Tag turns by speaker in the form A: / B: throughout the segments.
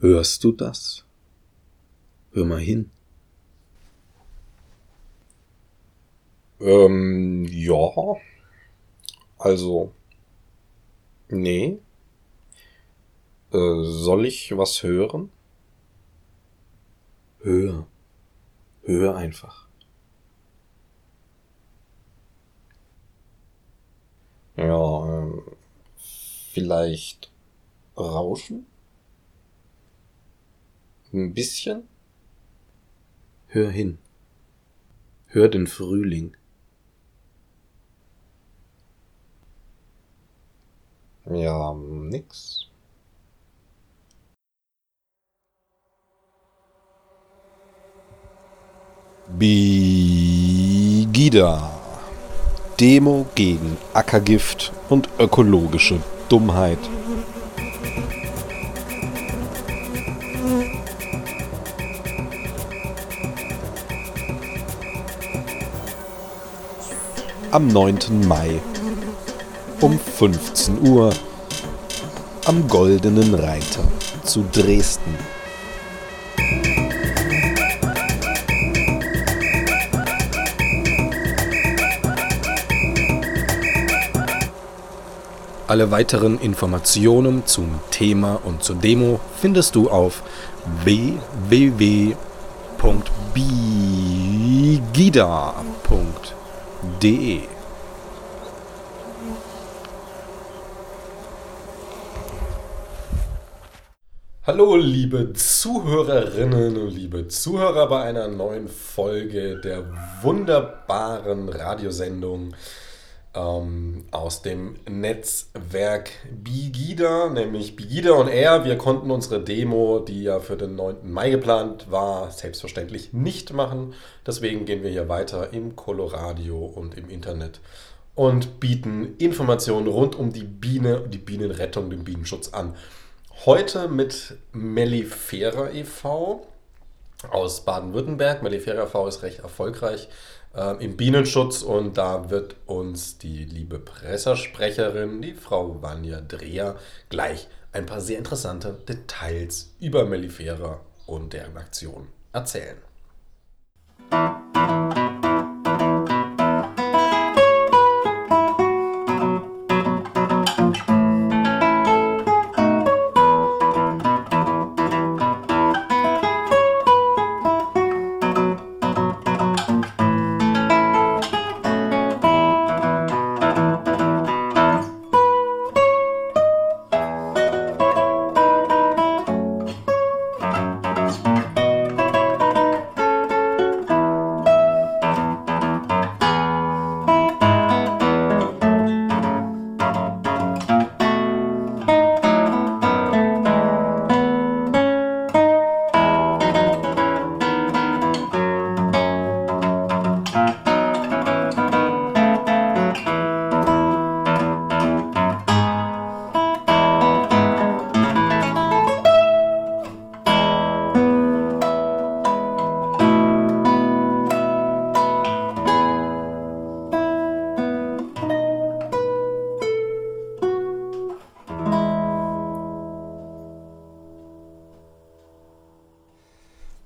A: Hörst du das? Hör mal hin.
B: Ähm, ja. Also. Nee. Äh, soll ich was hören?
A: Hör. Hör einfach.
B: Ja, ähm, vielleicht Rauschen? Ein bisschen?
A: Hör hin. Hör den Frühling.
B: Ja, nix.
A: Bigida. Demo gegen Ackergift und ökologische Dummheit. Am 9. Mai um 15 Uhr am Goldenen Reiter zu Dresden. Alle weiteren Informationen zum Thema und zur Demo findest du auf www.bigida.de. Hallo liebe Zuhörerinnen und liebe Zuhörer bei einer neuen Folge der wunderbaren Radiosendung ähm, aus dem Netzwerk Bigida, nämlich Bigida und er. Wir konnten unsere Demo, die ja für den 9. Mai geplant war, selbstverständlich nicht machen. Deswegen gehen wir hier weiter im Coloradio und im Internet und bieten Informationen rund um die Biene, die Bienenrettung, den Bienenschutz an. Heute mit Mellifera e.V. aus Baden-Württemberg. Mellifera e.V. ist recht erfolgreich äh, im Bienenschutz und da wird uns die liebe Pressesprecherin, die Frau Vanja Dreher, gleich ein paar sehr interessante Details über Mellifera und deren Aktion erzählen.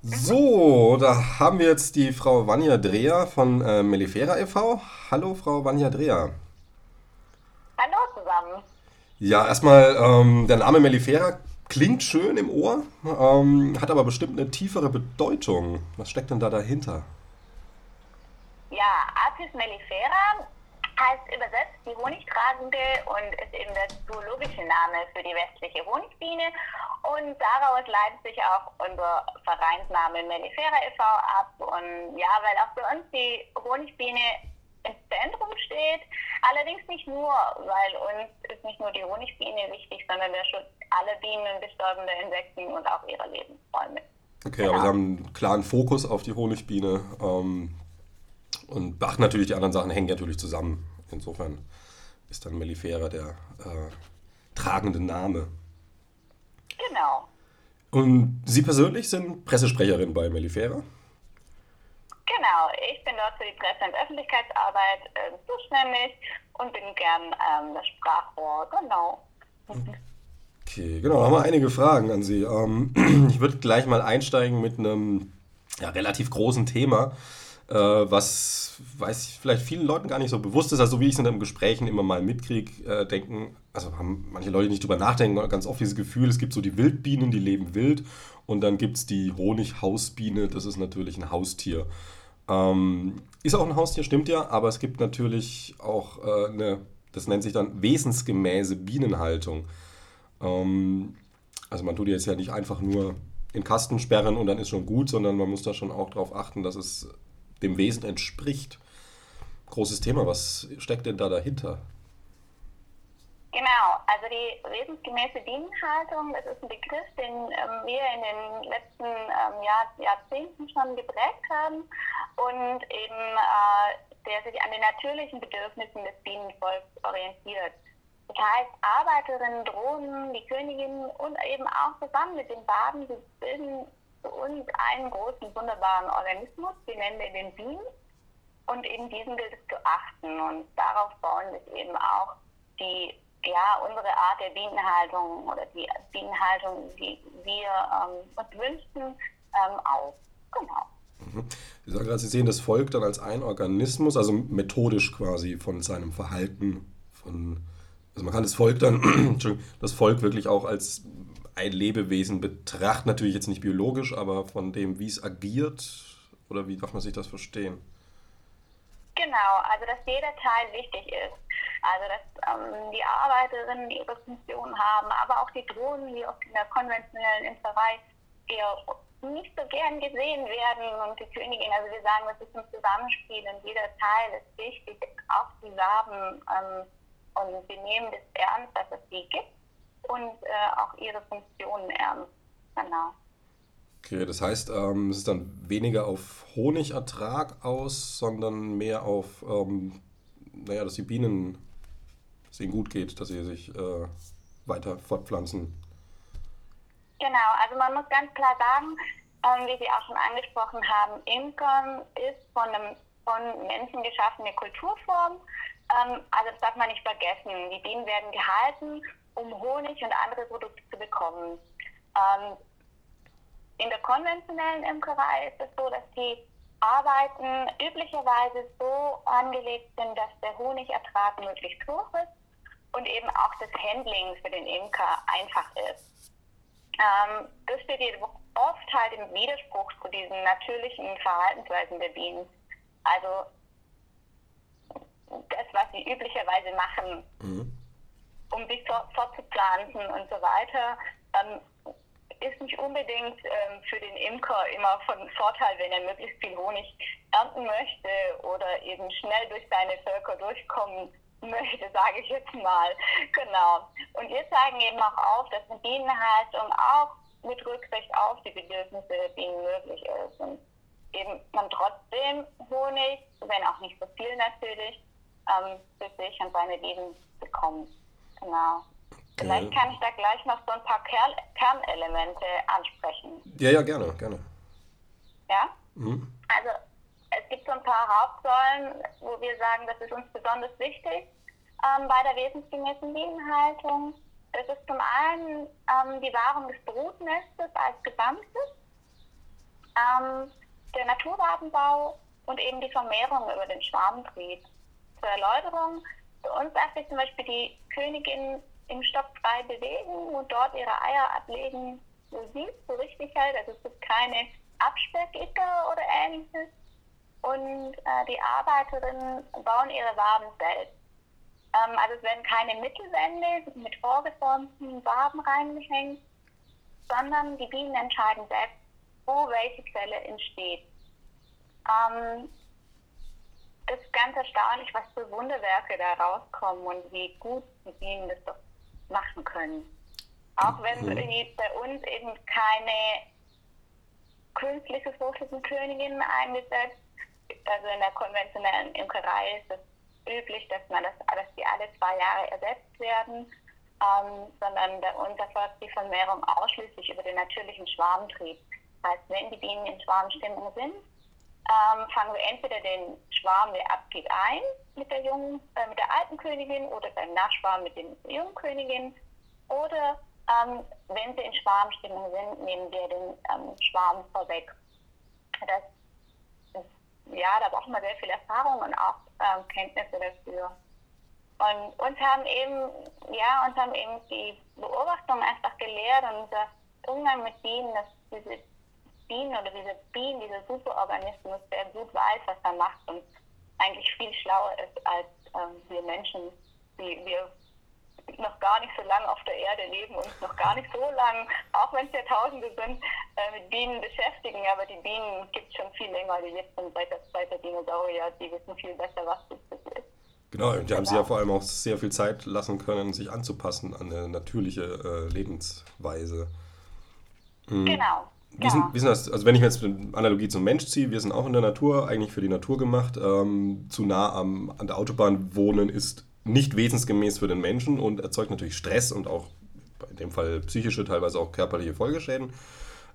A: So, da haben wir jetzt die Frau Vanja Dreher von äh, Mellifera e.V. Hallo, Frau Vanja Dreher.
C: Hallo zusammen.
A: Ja, erstmal, ähm, der Name Mellifera klingt schön im Ohr, ähm, hat aber bestimmt eine tiefere Bedeutung. Was steckt denn da dahinter?
C: Ja, Apis mellifera heißt übersetzt die Honigtragende und ist eben der zoologische Name für die westliche Honigbiene. Und daraus leitet sich auch unser Vereinsname Mellifera e.V. ab. Und ja, weil auch bei uns die Honigbiene im Zentrum steht. Allerdings nicht nur, weil uns ist nicht nur die Honigbiene wichtig, sondern der Schutz aller Bienen, bestäubender Insekten und auch ihrer Lebensräume.
A: Okay, aber Sie haben einen klaren Fokus auf die Honigbiene ähm, und beachten natürlich, die anderen Sachen hängen natürlich zusammen. Insofern ist dann Mellifera der äh, tragende Name.
C: Genau.
A: Und Sie persönlich sind Pressesprecherin bei Mellifera?
C: Genau, ich bin dort für die Presse- und Öffentlichkeitsarbeit äh, zuständig und bin gern ähm, das Sprachrohr, genau.
A: Okay, genau, haben wir einige Fragen an Sie. Ähm, ich würde gleich mal einsteigen mit einem ja, relativ großen Thema, äh, was weiß ich, vielleicht vielen Leuten gar nicht so bewusst ist. Also wie ich es in den Gesprächen immer mal mitkriege, äh, denken, also haben manche Leute nicht drüber nachdenken, ganz oft dieses Gefühl, es gibt so die Wildbienen, die leben wild und dann gibt es die Honighausbiene, das ist natürlich ein Haustier. Ähm, ist auch ein Haustier, stimmt ja, aber es gibt natürlich auch äh, eine, das nennt sich dann wesensgemäße Bienenhaltung. Ähm, also man tut jetzt ja nicht einfach nur den Kasten sperren und dann ist schon gut, sondern man muss da schon auch darauf achten, dass es dem Wesen entspricht. Großes Thema, was steckt denn da dahinter?
C: Genau, also die wesensgemäße Bienenhaltung, das ist ein Begriff, den ähm, wir in den letzten ähm, Jahr, Jahrzehnten schon geprägt haben und eben äh, der sich an den natürlichen Bedürfnissen des Bienenvolks orientiert. Das heißt, Arbeiterinnen, Drohnen, die Königinnen und eben auch zusammen mit den Baden, bilden für uns einen großen, wunderbaren Organismus, den nennen wir den Bienen. Und eben diesen gilt es zu achten. Und darauf bauen sich eben auch die, ja, unsere Art der Bienenhaltung oder die Bienenhaltung, die wir ähm, uns wünschen, ähm, auf. Genau.
A: Mhm. Sie sagen gerade, Sie sehen das Volk dann als ein Organismus, also methodisch quasi von seinem Verhalten, von also man kann das Volk dann, das Volk wirklich auch als ein Lebewesen betrachten, natürlich jetzt nicht biologisch, aber von dem, wie es agiert, oder wie darf man sich das verstehen?
C: Genau, also dass jeder Teil wichtig ist. Also dass ähm, die Arbeiterinnen ihre Funktion haben, aber auch die Drohnen, die oft in der konventionellen Imkerei nicht so gern gesehen werden und die Königin, also wir sagen, das ist ein Zusammenspiel und jeder Teil ist wichtig, auch die Samen ähm, und wir nehmen das ernst, dass es die gibt und äh, auch ihre Funktionen ernst. Genau.
A: Okay, das heißt, ähm, es ist dann weniger auf Honigertrag aus, sondern mehr auf, ähm, naja, dass die Bienen, dass ihnen gut geht, dass sie sich äh, weiter fortpflanzen.
C: Genau, also man muss ganz klar sagen, ähm, wie Sie auch schon angesprochen haben, Imkern ist von, einem, von Menschen geschaffene Kulturform ähm, also das darf man nicht vergessen. Die Bienen werden gehalten, um Honig und andere Produkte zu bekommen. Ähm, in der konventionellen Imkerei ist es so, dass die Arbeiten üblicherweise so angelegt sind, dass der Honigertrag möglichst hoch ist und eben auch das Handling für den Imker einfach ist. Ähm, das steht oft halt im Widerspruch zu diesen natürlichen Verhaltensweisen der Bienen. Also das, was sie üblicherweise machen, mhm. Um sich fortzupflanzen und so weiter, ähm, ist nicht unbedingt ähm, für den Imker immer von Vorteil, wenn er möglichst viel Honig ernten möchte oder eben schnell durch seine Völker durchkommen möchte, sage ich jetzt mal. Genau. Und wir zeigen eben auch auf, dass eine Bienenhaltung auch mit Rücksicht auf die Bedürfnisse der Bienen möglich ist. Und eben man trotzdem Honig, wenn auch nicht so viel natürlich, ähm, für sich und seine Leben bekommt. Genau. Vielleicht kann ich da gleich noch so ein paar Ker Kernelemente ansprechen.
A: Ja, ja, gerne, gerne.
C: Ja? Mhm. Also es gibt so ein paar Hauptsäulen, wo wir sagen, das ist uns besonders wichtig ähm, bei der wesensgemäßen Bienenhaltung. Das ist zum einen ähm, die Wahrung des Brutnestes als Gesamtes, ähm, der Naturgartenbau und eben die Vermehrung über den Schwarmtrieb zur Erläuterung. Für uns darf sich zum Beispiel die Königin im Stock frei bewegen und dort ihre Eier ablegen, wo sie so richtig hält. Also es gibt keine Absperrgitter oder ähnliches. Und äh, die Arbeiterinnen bauen ihre Waben selbst. Ähm, also es werden keine Mittelwände mit vorgeformten Waben reingehängt, sondern die Bienen entscheiden selbst, wo welche Zelle entsteht. Ähm, das ist ganz erstaunlich, was für Wunderwerke da rauskommen und wie gut die Bienen das doch machen können. Auch wenn mhm. bei uns eben keine künstliche Fruchtfliegenkönigin eingesetzt, also in der konventionellen Imkerei ist es üblich, dass man das, dass die alle zwei Jahre ersetzt werden, ähm, sondern bei uns erfolgt die Vermehrung ausschließlich über den natürlichen Schwarmtrieb. Das heißt, wenn die Bienen in Schwarmstimmung sind, ähm, fangen wir entweder den Schwarm, der abgeht, ein mit der jungen, äh, mit der alten Königin oder beim Nachschwarm mit den jungen Königin oder ähm, wenn sie in Schwarmstimmung sind, nehmen wir den ähm, Schwarm vorweg. Das ist, ja, da braucht man sehr viel Erfahrung und auch ähm, Kenntnisse dafür. Und uns haben eben, ja, uns haben eben die Beobachtungen einfach gelehrt und unser Umgang mit Bienen, dass diese Bienen oder diese Bienen, dieser Superorganismus, der gut weiß, was er macht und eigentlich viel schlauer ist als ähm, wir Menschen, die wir noch gar nicht so lange auf der Erde leben und noch gar nicht so lange, auch wenn es Jahrtausende sind, äh, mit Bienen beschäftigen. Aber die Bienen gibt es schon viel länger, die gibt es seit der, der Dinosaurier, die wissen viel besser, was das ist.
A: Genau, und die haben sich ja vor allem auch sehr viel Zeit lassen können, sich anzupassen an eine natürliche äh, Lebensweise.
C: Mhm. Genau.
A: Wie, sind, wie sind das, also wenn ich mir jetzt eine Analogie zum Mensch ziehe, wir sind auch in der Natur, eigentlich für die Natur gemacht. Ähm, zu nah am, an der Autobahn wohnen ist nicht wesensgemäß für den Menschen und erzeugt natürlich Stress und auch in dem Fall psychische, teilweise auch körperliche Folgeschäden.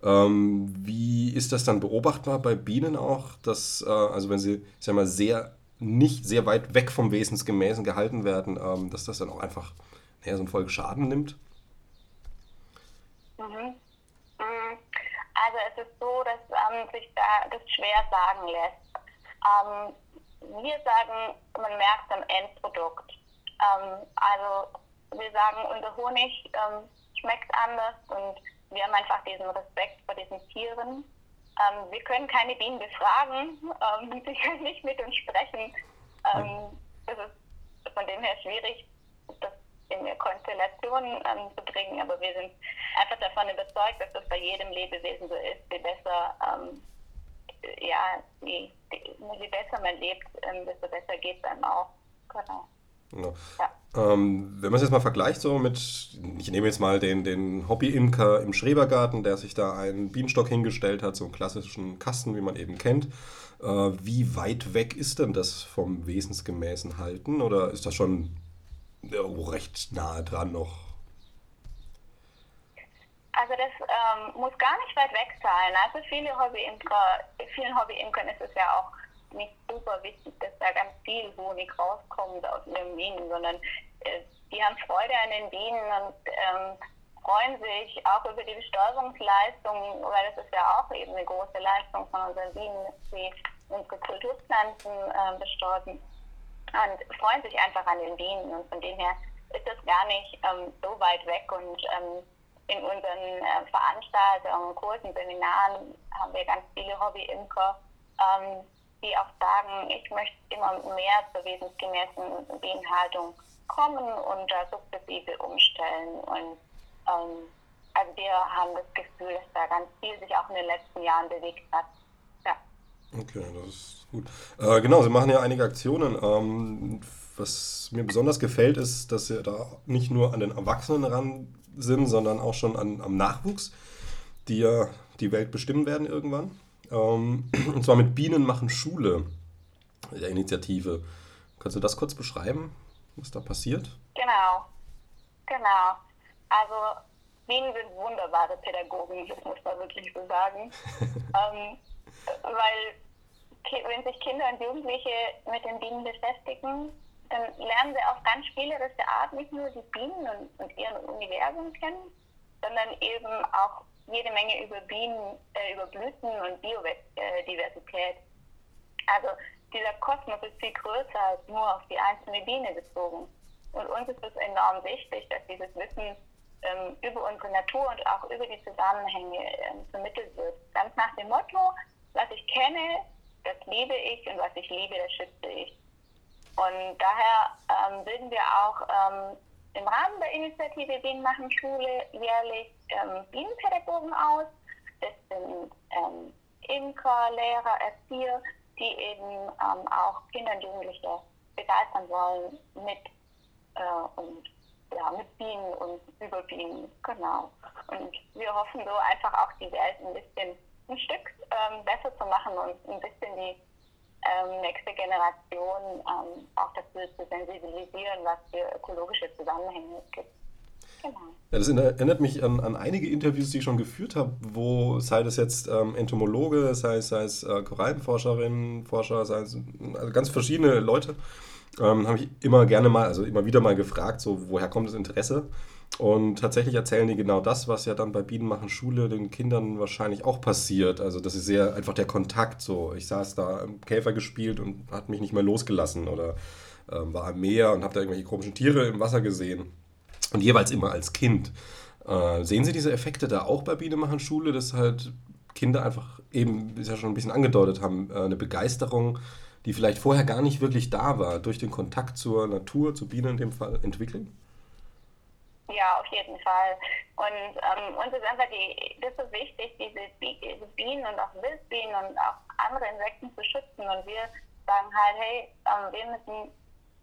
A: Ähm, wie ist das dann beobachtbar bei Bienen auch, dass, äh, also wenn sie, ich sag mal, sehr nicht sehr weit weg vom Wesensgemäßen gehalten werden, ähm, dass das dann auch einfach naja, so einen Folgeschaden nimmt?
C: Mhm. Also es ist so, dass ähm, sich da das schwer sagen lässt. Ähm, wir sagen, man merkt am Endprodukt. Ähm, also wir sagen, unser Honig ähm, schmeckt anders und wir haben einfach diesen Respekt vor diesen Tieren. Ähm, wir können keine Bienen befragen, ähm, sie können nicht mit uns sprechen. das ist von dem her schwierig, das in eine Konstellation ähm, zu bringen, aber wir sind einfach davon überzeugt, dass das bei jedem Lebewesen so ist. Je besser, ähm, ja, je, je, besser man lebt, ähm, desto besser geht es einem auch. Genau.
A: Ja. Ja. Ähm, wenn man es jetzt mal vergleicht, so mit, ich nehme jetzt mal den, den Hobby-Imker im Schrebergarten, der sich da einen Bienenstock hingestellt hat, so einen klassischen Kasten, wie man eben kennt. Äh, wie weit weg ist denn das vom wesensgemäßen Halten? Oder ist das schon recht nahe dran noch.
C: Also das ähm, muss gar nicht weit weg sein. Also viele Hobbyimker, vielen Hobbyimkern ist es ja auch nicht super wichtig, dass da ganz viel Honig rauskommt aus ihren Bienen, sondern äh, die haben Freude an den Bienen und ähm, freuen sich auch über die Bestäubungsleistung, weil das ist ja auch eben eine große Leistung von unseren Bienen, dass sie unsere Kulturpflanzen äh, bestäuben und freuen sich einfach an den Bienen. Und von dem her ist das gar nicht ähm, so weit weg. Und ähm, in unseren äh, Veranstaltungen, Kursen, Seminaren haben wir ganz viele Hobby-Imker, ähm, die auch sagen, ich möchte immer mehr zur wesensgemäßen Bienenhaltung kommen und da sukzessive umstellen. Und ähm, also wir haben das Gefühl, dass da ganz viel sich auch in den letzten Jahren bewegt hat.
A: Okay, das ist gut. Äh, genau, Sie machen ja einige Aktionen. Ähm, was mir besonders gefällt, ist, dass Sie da nicht nur an den Erwachsenen ran sind, sondern auch schon an, am Nachwuchs, die ja die Welt bestimmen werden irgendwann. Ähm, und zwar mit Bienen machen Schule, der Initiative. Kannst du das kurz beschreiben, was da passiert?
C: Genau, genau. Also Bienen sind wunderbare Pädagogen, das muss man wirklich so sagen. ähm, weil wenn sich Kinder und Jugendliche mit den Bienen beschäftigen, dann lernen sie auf ganz spielerische Art nicht nur die Bienen und, und ihren Universum kennen, sondern eben auch jede Menge über Bienen, äh, über Blüten und Biodiversität. Also dieser Kosmos ist viel größer als nur auf die einzelne Biene bezogen. Und uns ist es enorm wichtig, dass dieses Wissen ähm, über unsere Natur und auch über die Zusammenhänge ähm, vermittelt wird. Ganz nach dem Motto, was ich kenne, das liebe ich und was ich liebe, das schütze ich. Und daher ähm, bilden wir auch ähm, im Rahmen der Initiative Bienen machen Schule jährlich ähm, Bienenpädagogen aus. Das sind ähm, Imker, Lehrer, Erzieher, die eben ähm, auch Kinder und Jugendliche begeistern wollen mit, äh, und, ja, mit Bienen und über Bienen. Genau. Und wir hoffen so einfach auch die Welt ein bisschen ein Stück ähm, besser zu machen und ein bisschen die ähm, nächste Generation ähm, auch dafür zu sensibilisieren, was für ökologische Zusammenhänge es gibt. Genau.
A: Ja, das erinnert mich an, an, einige Interviews, die ich schon geführt habe, wo sei es jetzt ähm, Entomologe, sei es, sei es äh, Korallenforscherinnen, Forscher, sei es also ganz verschiedene Leute, ähm, habe ich immer gerne mal, also immer wieder mal gefragt, so woher kommt das Interesse? Und tatsächlich erzählen die genau das, was ja dann bei Bienen machen Schule den Kindern wahrscheinlich auch passiert. Also das ist sehr einfach der Kontakt so. Ich saß da im Käfer gespielt und hat mich nicht mehr losgelassen oder ähm, war am Meer und habe da irgendwelche komischen Tiere im Wasser gesehen. Und jeweils immer als Kind. Äh, sehen Sie diese Effekte da auch bei Bienen machen Schule, dass halt Kinder einfach eben, wie Sie ja schon ein bisschen angedeutet haben, äh, eine Begeisterung, die vielleicht vorher gar nicht wirklich da war, durch den Kontakt zur Natur, zu Bienen in dem Fall entwickeln?
C: Ja, auf jeden Fall. Und ähm, uns ist einfach die, das ist wichtig, diese, Bienen und auch Wildbienen und auch andere Insekten zu schützen. Und wir sagen halt, hey, ähm, wir müssen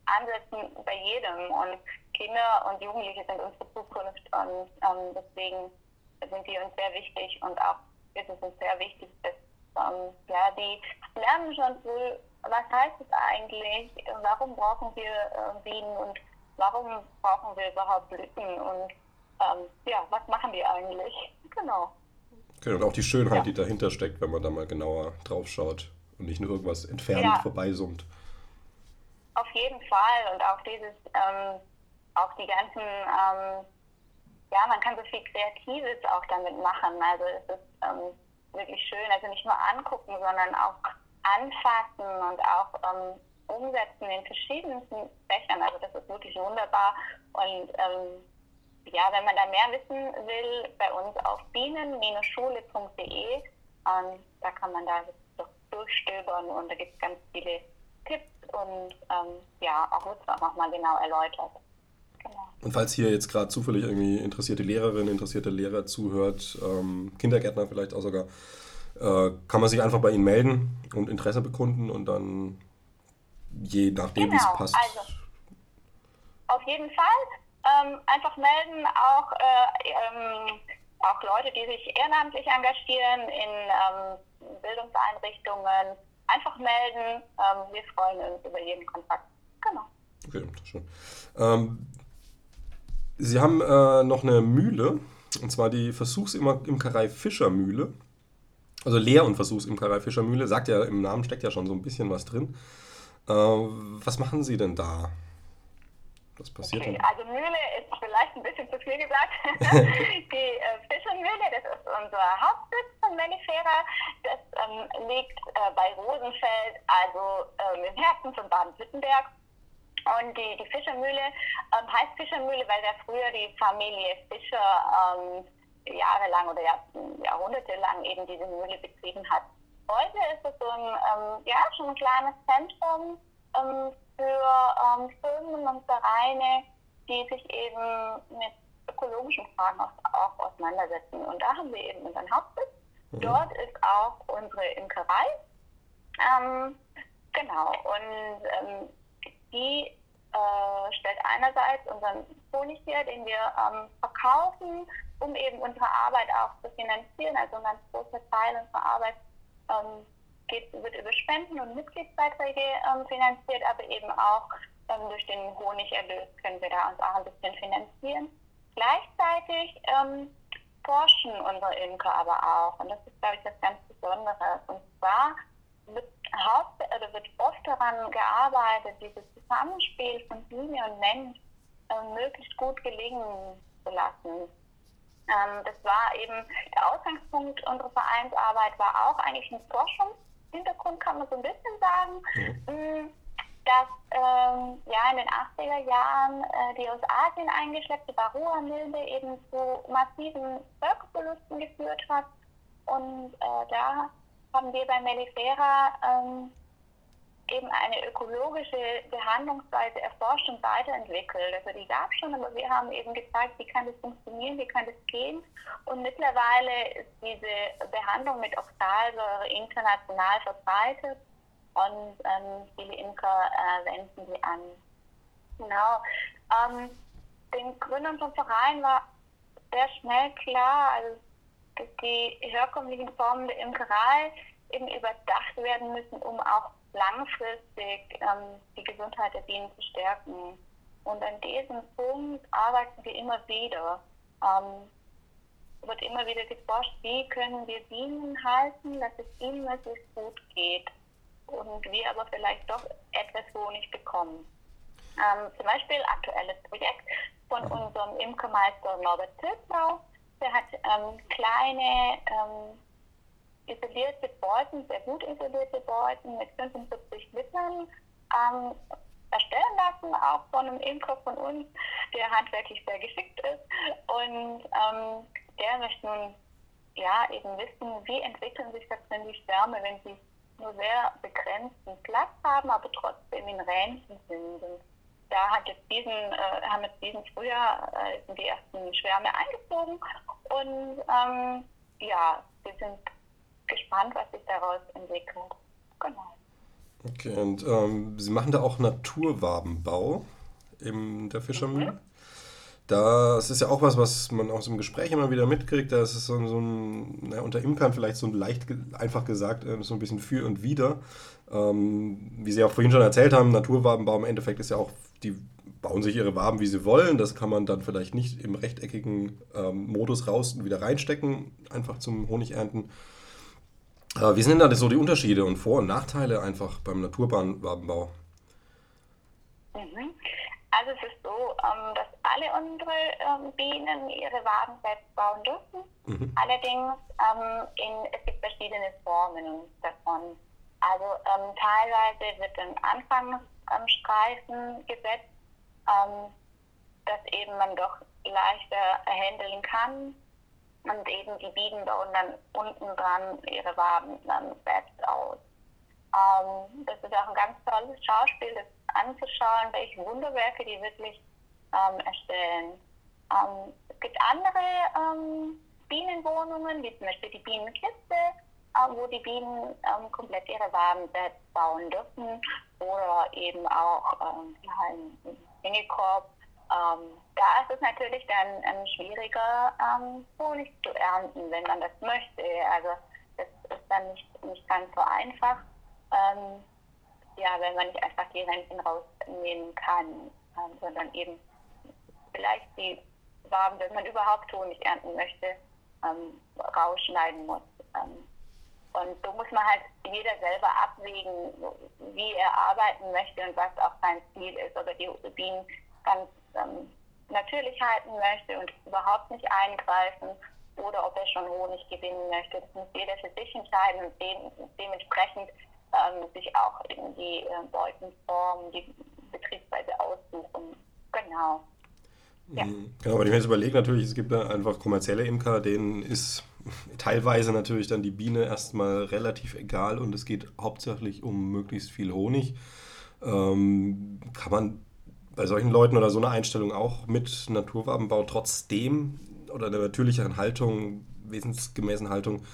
C: ansetzen bei jedem. Und Kinder und Jugendliche sind unsere Zukunft. Und ähm, deswegen sind die uns sehr wichtig. Und auch ist es uns sehr wichtig, dass ähm, ja, die lernen schon früh, was heißt es eigentlich, warum brauchen wir äh, Bienen und warum brauchen wir überhaupt Blüten und ähm, ja, was machen die eigentlich? Genau.
A: Okay, und auch die Schönheit, ja. die dahinter steckt, wenn man da mal genauer drauf schaut und nicht nur irgendwas entfernt ja. vorbeisummt.
C: Auf jeden Fall und auch dieses, ähm, auch die ganzen, ähm, ja, man kann so viel Kreatives auch damit machen. Also es ist ähm, wirklich schön, also nicht nur angucken, sondern auch anfassen und auch ähm, umsetzen in verschiedensten Fächern. Also das ist wirklich wunderbar. Und ähm, ja, wenn man da mehr wissen will, bei uns auf bienen-schule.de, ähm, da kann man da durchstöbern und da gibt es ganz viele Tipps und ähm, ja, auch wird es nochmal genau erläutert.
A: Genau. Und falls hier jetzt gerade zufällig irgendwie interessierte Lehrerin, interessierte Lehrer zuhört, ähm, Kindergärtner vielleicht auch sogar, äh, kann man sich einfach bei Ihnen melden und Interesse bekunden und dann je nachdem, genau, wie es genau, passt. Also,
C: auf jeden Fall. Ähm, einfach melden, auch, äh, ähm, auch Leute, die sich ehrenamtlich engagieren in ähm, Bildungseinrichtungen, einfach melden. Ähm, wir freuen uns über jeden Kontakt. Genau.
A: Okay, schön. Ähm, Sie haben äh, noch eine Mühle, und zwar die Versuchsimkerei Fischermühle. Also Lehr- und Versuchsimkerei Fischermühle. Sagt ja, im Namen steckt ja schon so ein bisschen was drin. Äh, was machen Sie denn da?
C: Was passiert okay, denn? Also Mühle ist vielleicht ein bisschen zu viel gesagt. die äh, Fischermühle, das ist unser Hauptsitz von Melifera. Das ähm, liegt äh, bei Rosenfeld, also ähm, im Herzen von Baden-Württemberg. Und die, die Fischermühle ähm, heißt Fischermühle, weil da früher die Familie Fischer ähm, jahrelang oder Jahr, jahrhundertelang eben diese Mühle betrieben hat. Heute ist es so ein, ähm, ja, schon ein kleines Zentrum ähm, für ähm, Firmen und Vereine, die sich eben mit ökologischen Fragen auch, auch, auseinandersetzen. Und da haben wir eben unseren Hauptsitz. Mhm. Dort ist auch unsere Imkerei. Ähm, genau, und ähm, die äh, stellt einerseits unseren Honig her, den wir ähm, verkaufen, um eben unsere Arbeit auch zu finanzieren. Also ein ganz großer Teil unserer Arbeit ähm, geht, wird über Spenden und Mitgliedsbeiträge ähm, finanziert, aber eben auch ähm, durch den Honigerlös können wir da uns auch ein bisschen finanzieren. Gleichzeitig ähm, forschen unsere Imker aber auch und das ist, glaube ich, das ganz Besondere. Und zwar wird, Haupt oder wird oft daran gearbeitet, dieses Zusammenspiel von Biene und Mensch äh, möglichst gut gelingen zu lassen. Ähm, das war eben der Ausgangspunkt unserer Vereinsarbeit, war auch eigentlich ein Forschungshintergrund, kann man so ein bisschen sagen. Mhm. Dass ähm, ja in den 80er Jahren äh, die aus Asien eingeschleppte Varroa-Milbe eben zu massiven Völkerverlusten geführt hat. Und äh, da haben wir bei Mellifera ähm, eben eine ökologische Behandlungsweise erforscht und weiterentwickelt. Also die gab es schon, aber wir haben eben gezeigt, wie kann das funktionieren, wie kann das gehen. Und mittlerweile ist diese Behandlung mit Oxalsäure international verbreitet und ähm, viele Imker äh, wenden sie an. Genau. Ähm, den Gründern vom Verein war sehr schnell klar, also, dass die herkömmlichen Formen der Imkerei eben überdacht werden müssen, um auch langfristig ähm, die Gesundheit der Bienen zu stärken. Und an diesem Punkt arbeiten wir immer wieder. Ähm, wird immer wieder geforscht, wie können wir Bienen halten, dass es ihnen möglichst gut geht und wir aber vielleicht doch etwas Honig bekommen. Ähm, zum Beispiel aktuelles Projekt von unserem Imkermeister Norbert Tilsau. Der hat ähm, kleine ähm, isolierte Beuten, sehr gut isolierte Beuten mit 45 Litern ähm, erstellen lassen, auch von einem Imker von uns, der handwerklich sehr geschickt ist. Und ähm, der möchte nun ja eben wissen, wie entwickeln sich das denn die Schwärme, wenn sie nur sehr begrenzten Platz haben, aber trotzdem in Rähnchen sind. Und da hat jetzt diesen, äh, haben jetzt diesen Frühjahr äh, die ersten Schwärme eingezogen und ähm, ja, wir sind gespannt, was sich daraus entwickelt. Genau.
A: Okay, und ähm, Sie machen da auch Naturwabenbau in der Fischermühle? Mhm. Das ist ja auch was, was man aus dem Gespräch immer wieder mitkriegt. Da ist es so, so ein, na, unter Imkern vielleicht so ein leicht, einfach gesagt, äh, so ein bisschen für und wider. Ähm, wie Sie auch vorhin schon erzählt haben, Naturwabenbau im Endeffekt ist ja auch, die bauen sich ihre Waben, wie sie wollen. Das kann man dann vielleicht nicht im rechteckigen ähm, Modus raus und wieder reinstecken, einfach zum Honigernten. Äh, wie sind denn da so die Unterschiede und Vor- und Nachteile einfach beim Naturwabenbau?
C: Mhm. Also es ist so, ähm, dass alle unsere ähm, Bienen ihre Waben selbst bauen dürfen. Mhm. Allerdings ähm, in, es gibt verschiedene Formen davon. Also teilweise wird ein Anfangsstreifen gesetzt, dass eben man doch leichter handeln kann. Und eben die Bienen bauen dann unten dran ihre Waben dann selbst aus. Ähm, das ist auch ein ganz tolles Schauspiel, das anzuschauen, welche Wunderwerke die wirklich ähm, erstellen. Ähm, es gibt andere ähm, Bienenwohnungen, wie zum Beispiel die Bienenkiste, äh, wo die Bienen ähm, komplett ihre Waben selbst bauen dürfen oder eben auch ähm, ja, ein Hängekorb. Ähm, da ist es natürlich dann ähm, schwieriger, ähm, Honig zu ernten, wenn man das möchte. Also das ist dann nicht, nicht ganz so einfach. Ähm, ja, wenn man nicht einfach die Renten rausnehmen kann, ähm, sondern eben vielleicht die Waben, wenn man überhaupt Honig ernten möchte, ähm, rausschneiden muss. Und so muss man halt jeder selber abwägen, wie er arbeiten möchte und was auch sein Ziel ist, ob die Bienen ganz ähm, natürlich halten möchte und überhaupt nicht eingreifen oder ob er schon Honig gewinnen möchte. Das muss jeder für sich entscheiden und dem, dementsprechend ähm, sich auch in die äh, Beutenform, die Betriebsweise aussuchen. Genau.
A: Ja. Mhm. Genau, aber ich mir jetzt überlege natürlich, es gibt da einfach kommerzielle Imker, denen ist teilweise natürlich dann die Biene erstmal relativ egal und es geht hauptsächlich um möglichst viel Honig. Ähm, kann man bei solchen Leuten oder so einer Einstellung auch mit Naturwabenbau trotzdem oder der natürlicheren Haltung, wesensgemäßen Haltung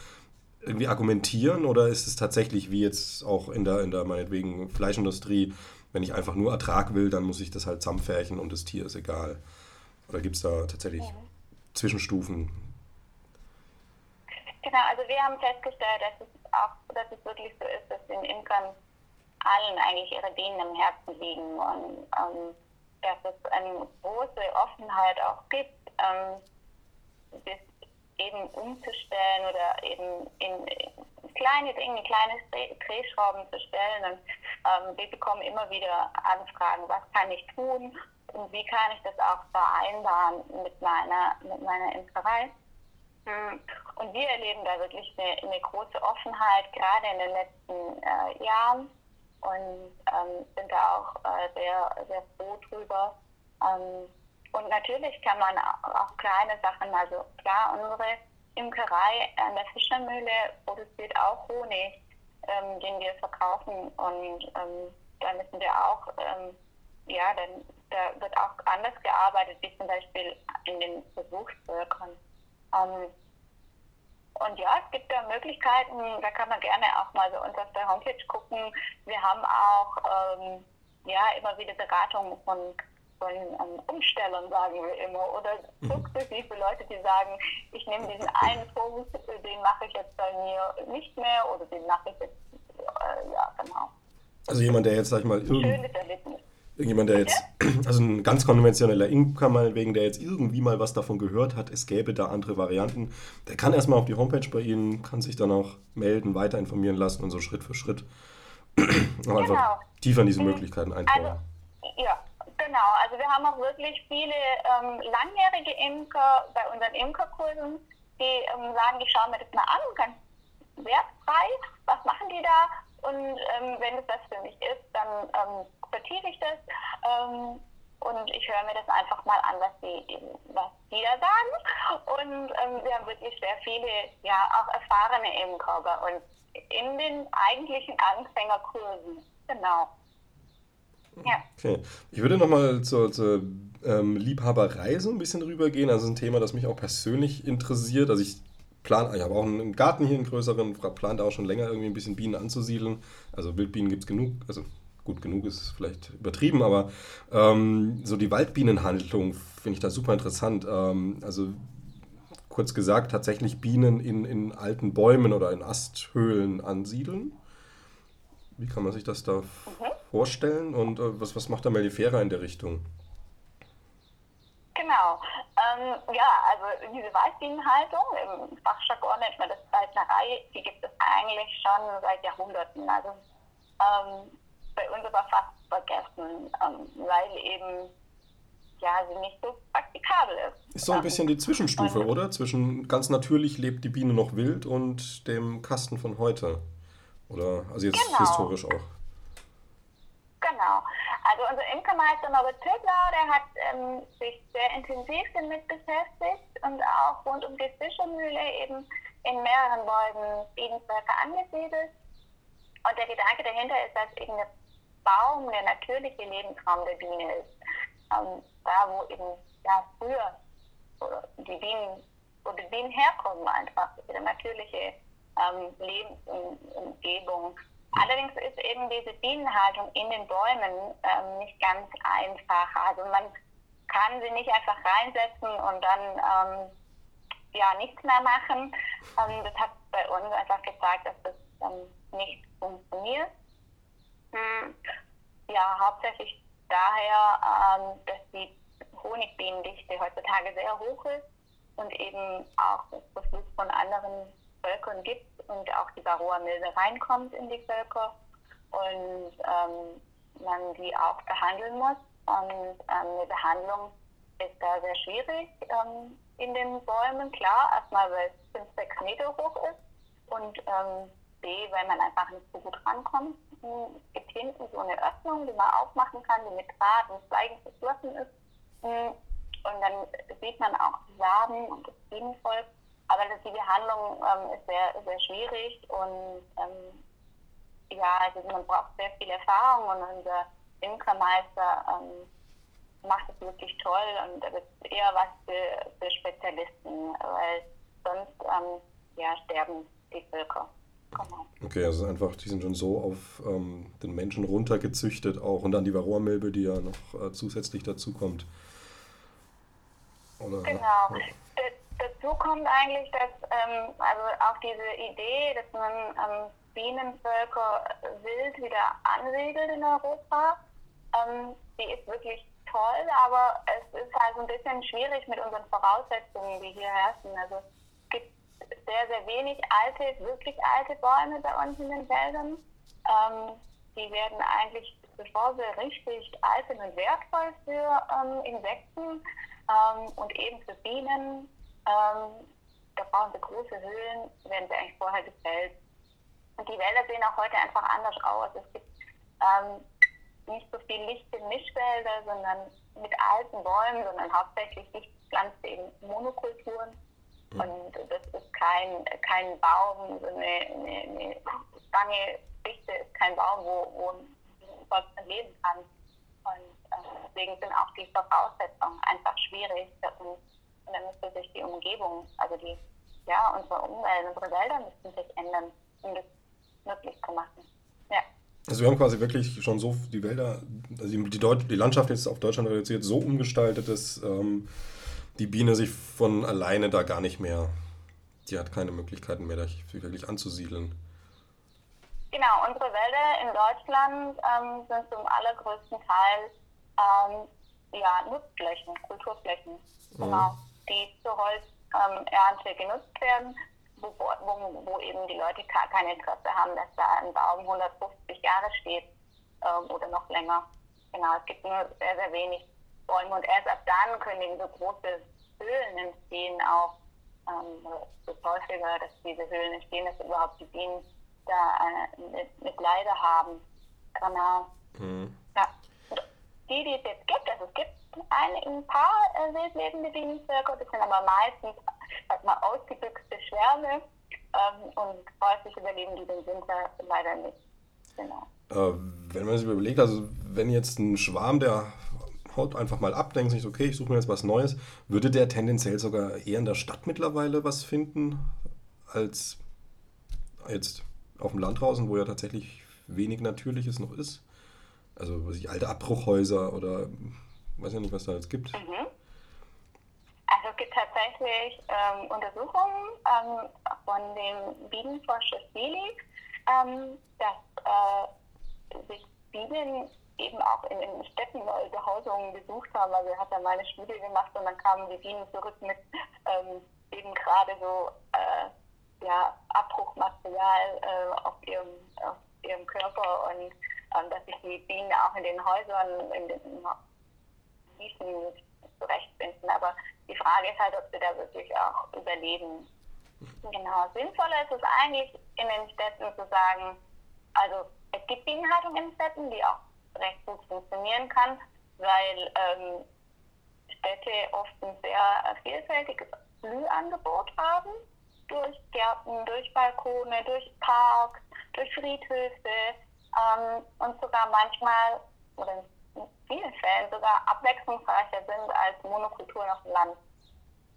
A: irgendwie argumentieren oder ist es tatsächlich wie jetzt auch in der, in der meinetwegen Fleischindustrie, wenn ich einfach nur Ertrag will, dann muss ich das halt zusammenfärchen und das Tier ist egal? Oder gibt es da tatsächlich ja. Zwischenstufen?
C: Genau, also wir haben festgestellt, dass es auch, dass es wirklich so ist, dass den Imkern allen eigentlich ihre Bienen im Herzen liegen und ähm, dass es eine große Offenheit auch gibt, ähm, bis eben umzustellen oder eben in, in kleine Dinge, kleine Drehschrauben zu stellen. Und ähm, wir bekommen immer wieder Anfragen, was kann ich tun und wie kann ich das auch vereinbaren mit meiner, mit meiner Imkerei. Hm. Und wir erleben da wirklich eine, eine große Offenheit, gerade in den letzten äh, Jahren und ähm, sind da auch äh, sehr, sehr froh drüber. Ähm, und natürlich kann man auch kleine Sachen, also klar, unsere Imkerei an der Fischermühle produziert auch Honig, ähm, den wir verkaufen und ähm, da müssen wir auch, ähm, ja, dann da wird auch anders gearbeitet, wie zum Beispiel in den Versuchsvölkern. Ähm, und ja, es gibt da Möglichkeiten, da kann man gerne auch mal bei uns auf der Homepage gucken. Wir haben auch ähm, ja, immer wieder Beratungen von von ähm, Umstellern, sagen wir immer, oder mhm. sukzessive Leute, die sagen, ich nehme diesen einen Punkt, den mache ich jetzt bei mir nicht mehr oder den mache ich jetzt, äh, ja, genau.
A: Also jemand, der jetzt, sag ich mal, irgend, Jemand, der jetzt, also ein ganz konventioneller Imker meinetwegen, der jetzt irgendwie mal was davon gehört hat, es gäbe da andere Varianten, der kann erstmal auf die Homepage bei Ihnen, kann sich dann auch melden, weiter informieren lassen und so Schritt für Schritt genau. einfach tiefer in diese Möglichkeiten eintauchen.
C: Also, ja, Genau, also wir haben auch wirklich viele ähm, langjährige Imker bei unseren Imkerkursen, die ähm, sagen, ich schaue mir das mal an, ganz wertfrei, was machen die da? Und ähm, wenn es das für mich ist, dann vertiefe ich das ähm, und ich höre mir das einfach mal an, was die, was die da sagen. Und ähm, wir haben wirklich sehr viele, ja, auch erfahrene Imker bei uns in den eigentlichen Anfängerkursen. Genau.
A: Ja. Okay. Ich würde nochmal zur, zur ähm, Liebhaberei so ein bisschen rübergehen. Also ein Thema, das mich auch persönlich interessiert. Also ich plan, ich habe auch einen Garten hier, einen größeren, plante auch schon länger irgendwie ein bisschen Bienen anzusiedeln. Also Wildbienen gibt es genug, also gut genug ist vielleicht übertrieben, aber ähm, so die Waldbienenhandlung finde ich da super interessant. Ähm, also kurz gesagt, tatsächlich Bienen in, in alten Bäumen oder in Asthöhlen ansiedeln. Wie kann man sich das da mhm. vorstellen und äh, was, was macht da Mellifera in der Richtung?
C: Genau. Ähm, ja, also diese Waldbienenhaltung, im Fachjargon nennt man das Waldnerei, die gibt es eigentlich schon seit Jahrhunderten. Also ähm, bei uns aber fast vergessen, ähm, weil eben ja, sie nicht so praktikabel ist.
A: Ist so ein bisschen die Zwischenstufe, und, oder? Zwischen ganz natürlich lebt die Biene noch wild und dem Kasten von heute. Oder, also jetzt genau. historisch auch.
C: Genau. Also unser Imkermeister Norbert Tödlau, der hat ähm, sich sehr intensiv damit beschäftigt und auch rund um die Fischermühle eben in mehreren Bäumen Bienenvölker angesiedelt. Und der Gedanke dahinter ist, dass eben der Baum der natürliche Lebensraum der Biene ist. Ähm, da, wo eben ja, früher die Bienen, wo die Bienen herkommen einfach, ihre natürliche ähm, Lebensumgebung. Allerdings ist eben diese Bienenhaltung in den Bäumen ähm, nicht ganz einfach. Also man kann sie nicht einfach reinsetzen und dann ähm, ja nichts mehr machen. Ähm, das hat bei uns einfach gezeigt, dass das ähm, nicht funktioniert. Hm. Ja, hauptsächlich daher, ähm, dass die Honigbienendichte heutzutage sehr hoch ist und eben auch das Beflug von anderen Völkern gibt und auch die Varroa-Milbe reinkommt in die Völker und ähm, man die auch behandeln muss. Und ähm, eine Behandlung ist da sehr schwierig ähm, in den Bäumen, klar, erstmal weil es 5, 6 Meter hoch ist und ähm, B, weil man einfach nicht so gut rankommt. Es gibt hinten so eine Öffnung, die man aufmachen kann, die mit Draht und Zweigen verschlossen ist. Und dann sieht man auch die Samen und das Bienenvolk aber die Behandlung ähm, ist sehr, sehr schwierig und ähm, ja, also man braucht sehr viel Erfahrung und unser Imkermeister ähm, macht es wirklich toll und das ist eher was für, für Spezialisten, weil sonst ähm, ja, sterben die Völker.
A: Genau. Okay, also einfach, die sind schon so auf ähm, den Menschen runtergezüchtet auch und dann die Varroa-Milbe, die ja noch äh, zusätzlich dazu kommt.
C: Oder, genau. Ja dazu kommt eigentlich, dass ähm, also auch diese Idee, dass man ähm, Bienenvölker wild wieder ansiedelt in Europa, ähm, die ist wirklich toll, aber es ist halt so ein bisschen schwierig mit unseren Voraussetzungen, die hier herrschen. Also sehr, sehr wenig alte, wirklich alte Bäume bei uns in den Wäldern. Ähm, die werden eigentlich, bevor sie richtig alt sind und wertvoll für ähm, Insekten ähm, und eben für Bienen, ähm, da brauchen sie große Höhlen, werden sie eigentlich vorher gefällt. Und die Wälder sehen auch heute einfach anders aus. Es gibt ähm, nicht so viel lichte Mischwälder, sondern mit alten Bäumen, sondern hauptsächlich dichtpflanzte eben Monokulturen. Und das ist kein, kein Baum, so eine, eine, eine lange Dichte ist kein Baum, wo, wo ein leben kann. Und äh, deswegen sind auch die Voraussetzungen einfach schwierig für uns und dann müsste sich die Umgebung, also die, ja, unsere Umwelt, unsere Wälder müssten sich ändern, um das möglich zu machen. Ja.
A: Also wir haben quasi wirklich schon so die Wälder, also die, die Landschaft jetzt auf Deutschland reduziert, so umgestaltet, dass ähm, die Biene sich von alleine da gar nicht mehr, die hat keine Möglichkeiten mehr, sich wirklich anzusiedeln.
C: Genau, unsere Wälder in Deutschland ähm, sind zum allergrößten Teil ähm, ja, Nutzflächen, Kulturflächen. Mhm. Genau die zur Holzernte ähm, genutzt werden, wo, wo, wo, eben die Leute kein Interesse haben, dass da ein Baum 150 Jahre steht ähm, oder noch länger. genau, es gibt nur sehr, sehr wenig Bäume und erst ab dann können eben so große Höhlen entstehen, auch ähm, so häufiger, dass diese Höhlen entstehen, dass überhaupt die Bienen da eine, eine Bleibe haben. Genau. Mhm. Ja. Die, die es jetzt gibt, also es gibt ein, ein paar äh, wildlebende Bienenvölker, das sind aber meistens sag mal, ausgebüxte Schwärme ähm, und häufig überleben die den Winter leider nicht. Genau.
A: Äh, wenn man sich überlegt, also wenn jetzt ein Schwarm, der haut einfach mal ab, denkt sich, okay, ich suche mir jetzt was Neues, würde der tendenziell sogar eher in der Stadt mittlerweile was finden, als jetzt auf dem Land draußen, wo ja tatsächlich wenig Natürliches noch ist? Also, was ich, alte Abbruchhäuser oder weiß ja nicht, was da jetzt gibt. Mhm.
C: Also es gibt tatsächlich ähm, Untersuchungen ähm, von dem Bienenforscher Stili, ähm, dass äh, sich Bienen eben auch in, in Städten Behausungen gesucht haben. Also er hat da mal eine Studie gemacht und dann kamen die Bienen zurück mit ähm, eben gerade so äh, ja, Abbruchmaterial äh, auf, ihrem, auf ihrem Körper und ähm, dass sich die Bienen auch in den Häusern, in den Wiesen zurechtfinden. Aber die Frage ist halt, ob sie da wirklich auch überleben. Genau, sinnvoller ist es eigentlich in den Städten zu sagen, also es gibt Bienenhaltung in Städten, die auch recht gut funktionieren kann, weil ähm, Städte oft ein sehr vielfältiges Blühangebot haben, durch Gärten, durch Balkone, durch Parks, durch Friedhöfe ähm, und sogar manchmal, oder in vielen Fällen sogar abwechslungsreicher sind als Monokulturen auf dem Land.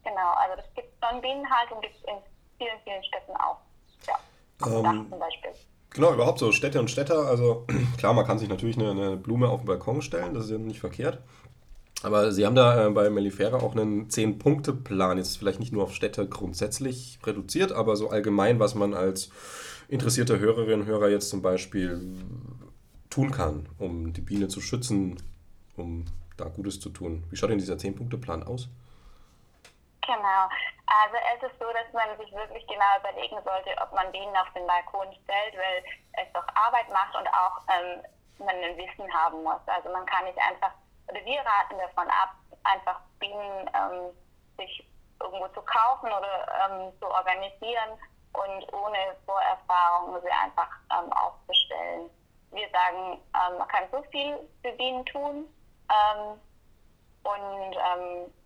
C: Genau, also das gibt schon Bienenhaltung, gibt es in vielen, vielen Städten auch. Ja, ähm, zum Beispiel.
A: Genau, überhaupt so Städte und Städter. Also klar, man kann sich natürlich eine, eine Blume auf den Balkon stellen, das ist ja nicht verkehrt. Aber Sie haben da äh, bei Mellifera auch einen 10-Punkte-Plan, jetzt vielleicht nicht nur auf Städte grundsätzlich reduziert, aber so allgemein, was man als interessierte Hörerinnen und Hörer jetzt zum Beispiel tun kann, um die Biene zu schützen, um da Gutes zu tun. Wie schaut denn dieser 10-Punkte-Plan aus?
C: Genau. Also es ist so, dass man sich wirklich genau überlegen sollte, ob man Bienen auf den Balkon stellt, weil es doch Arbeit macht und auch ähm, man ein Wissen haben muss. Also man kann nicht einfach, oder wir raten davon ab, einfach Bienen ähm, sich irgendwo zu kaufen oder ähm, zu organisieren und ohne Vorerfahrung sie einfach ähm, aufzustellen. Wir sagen, ähm, man kann so viel für Bienen tun ähm, und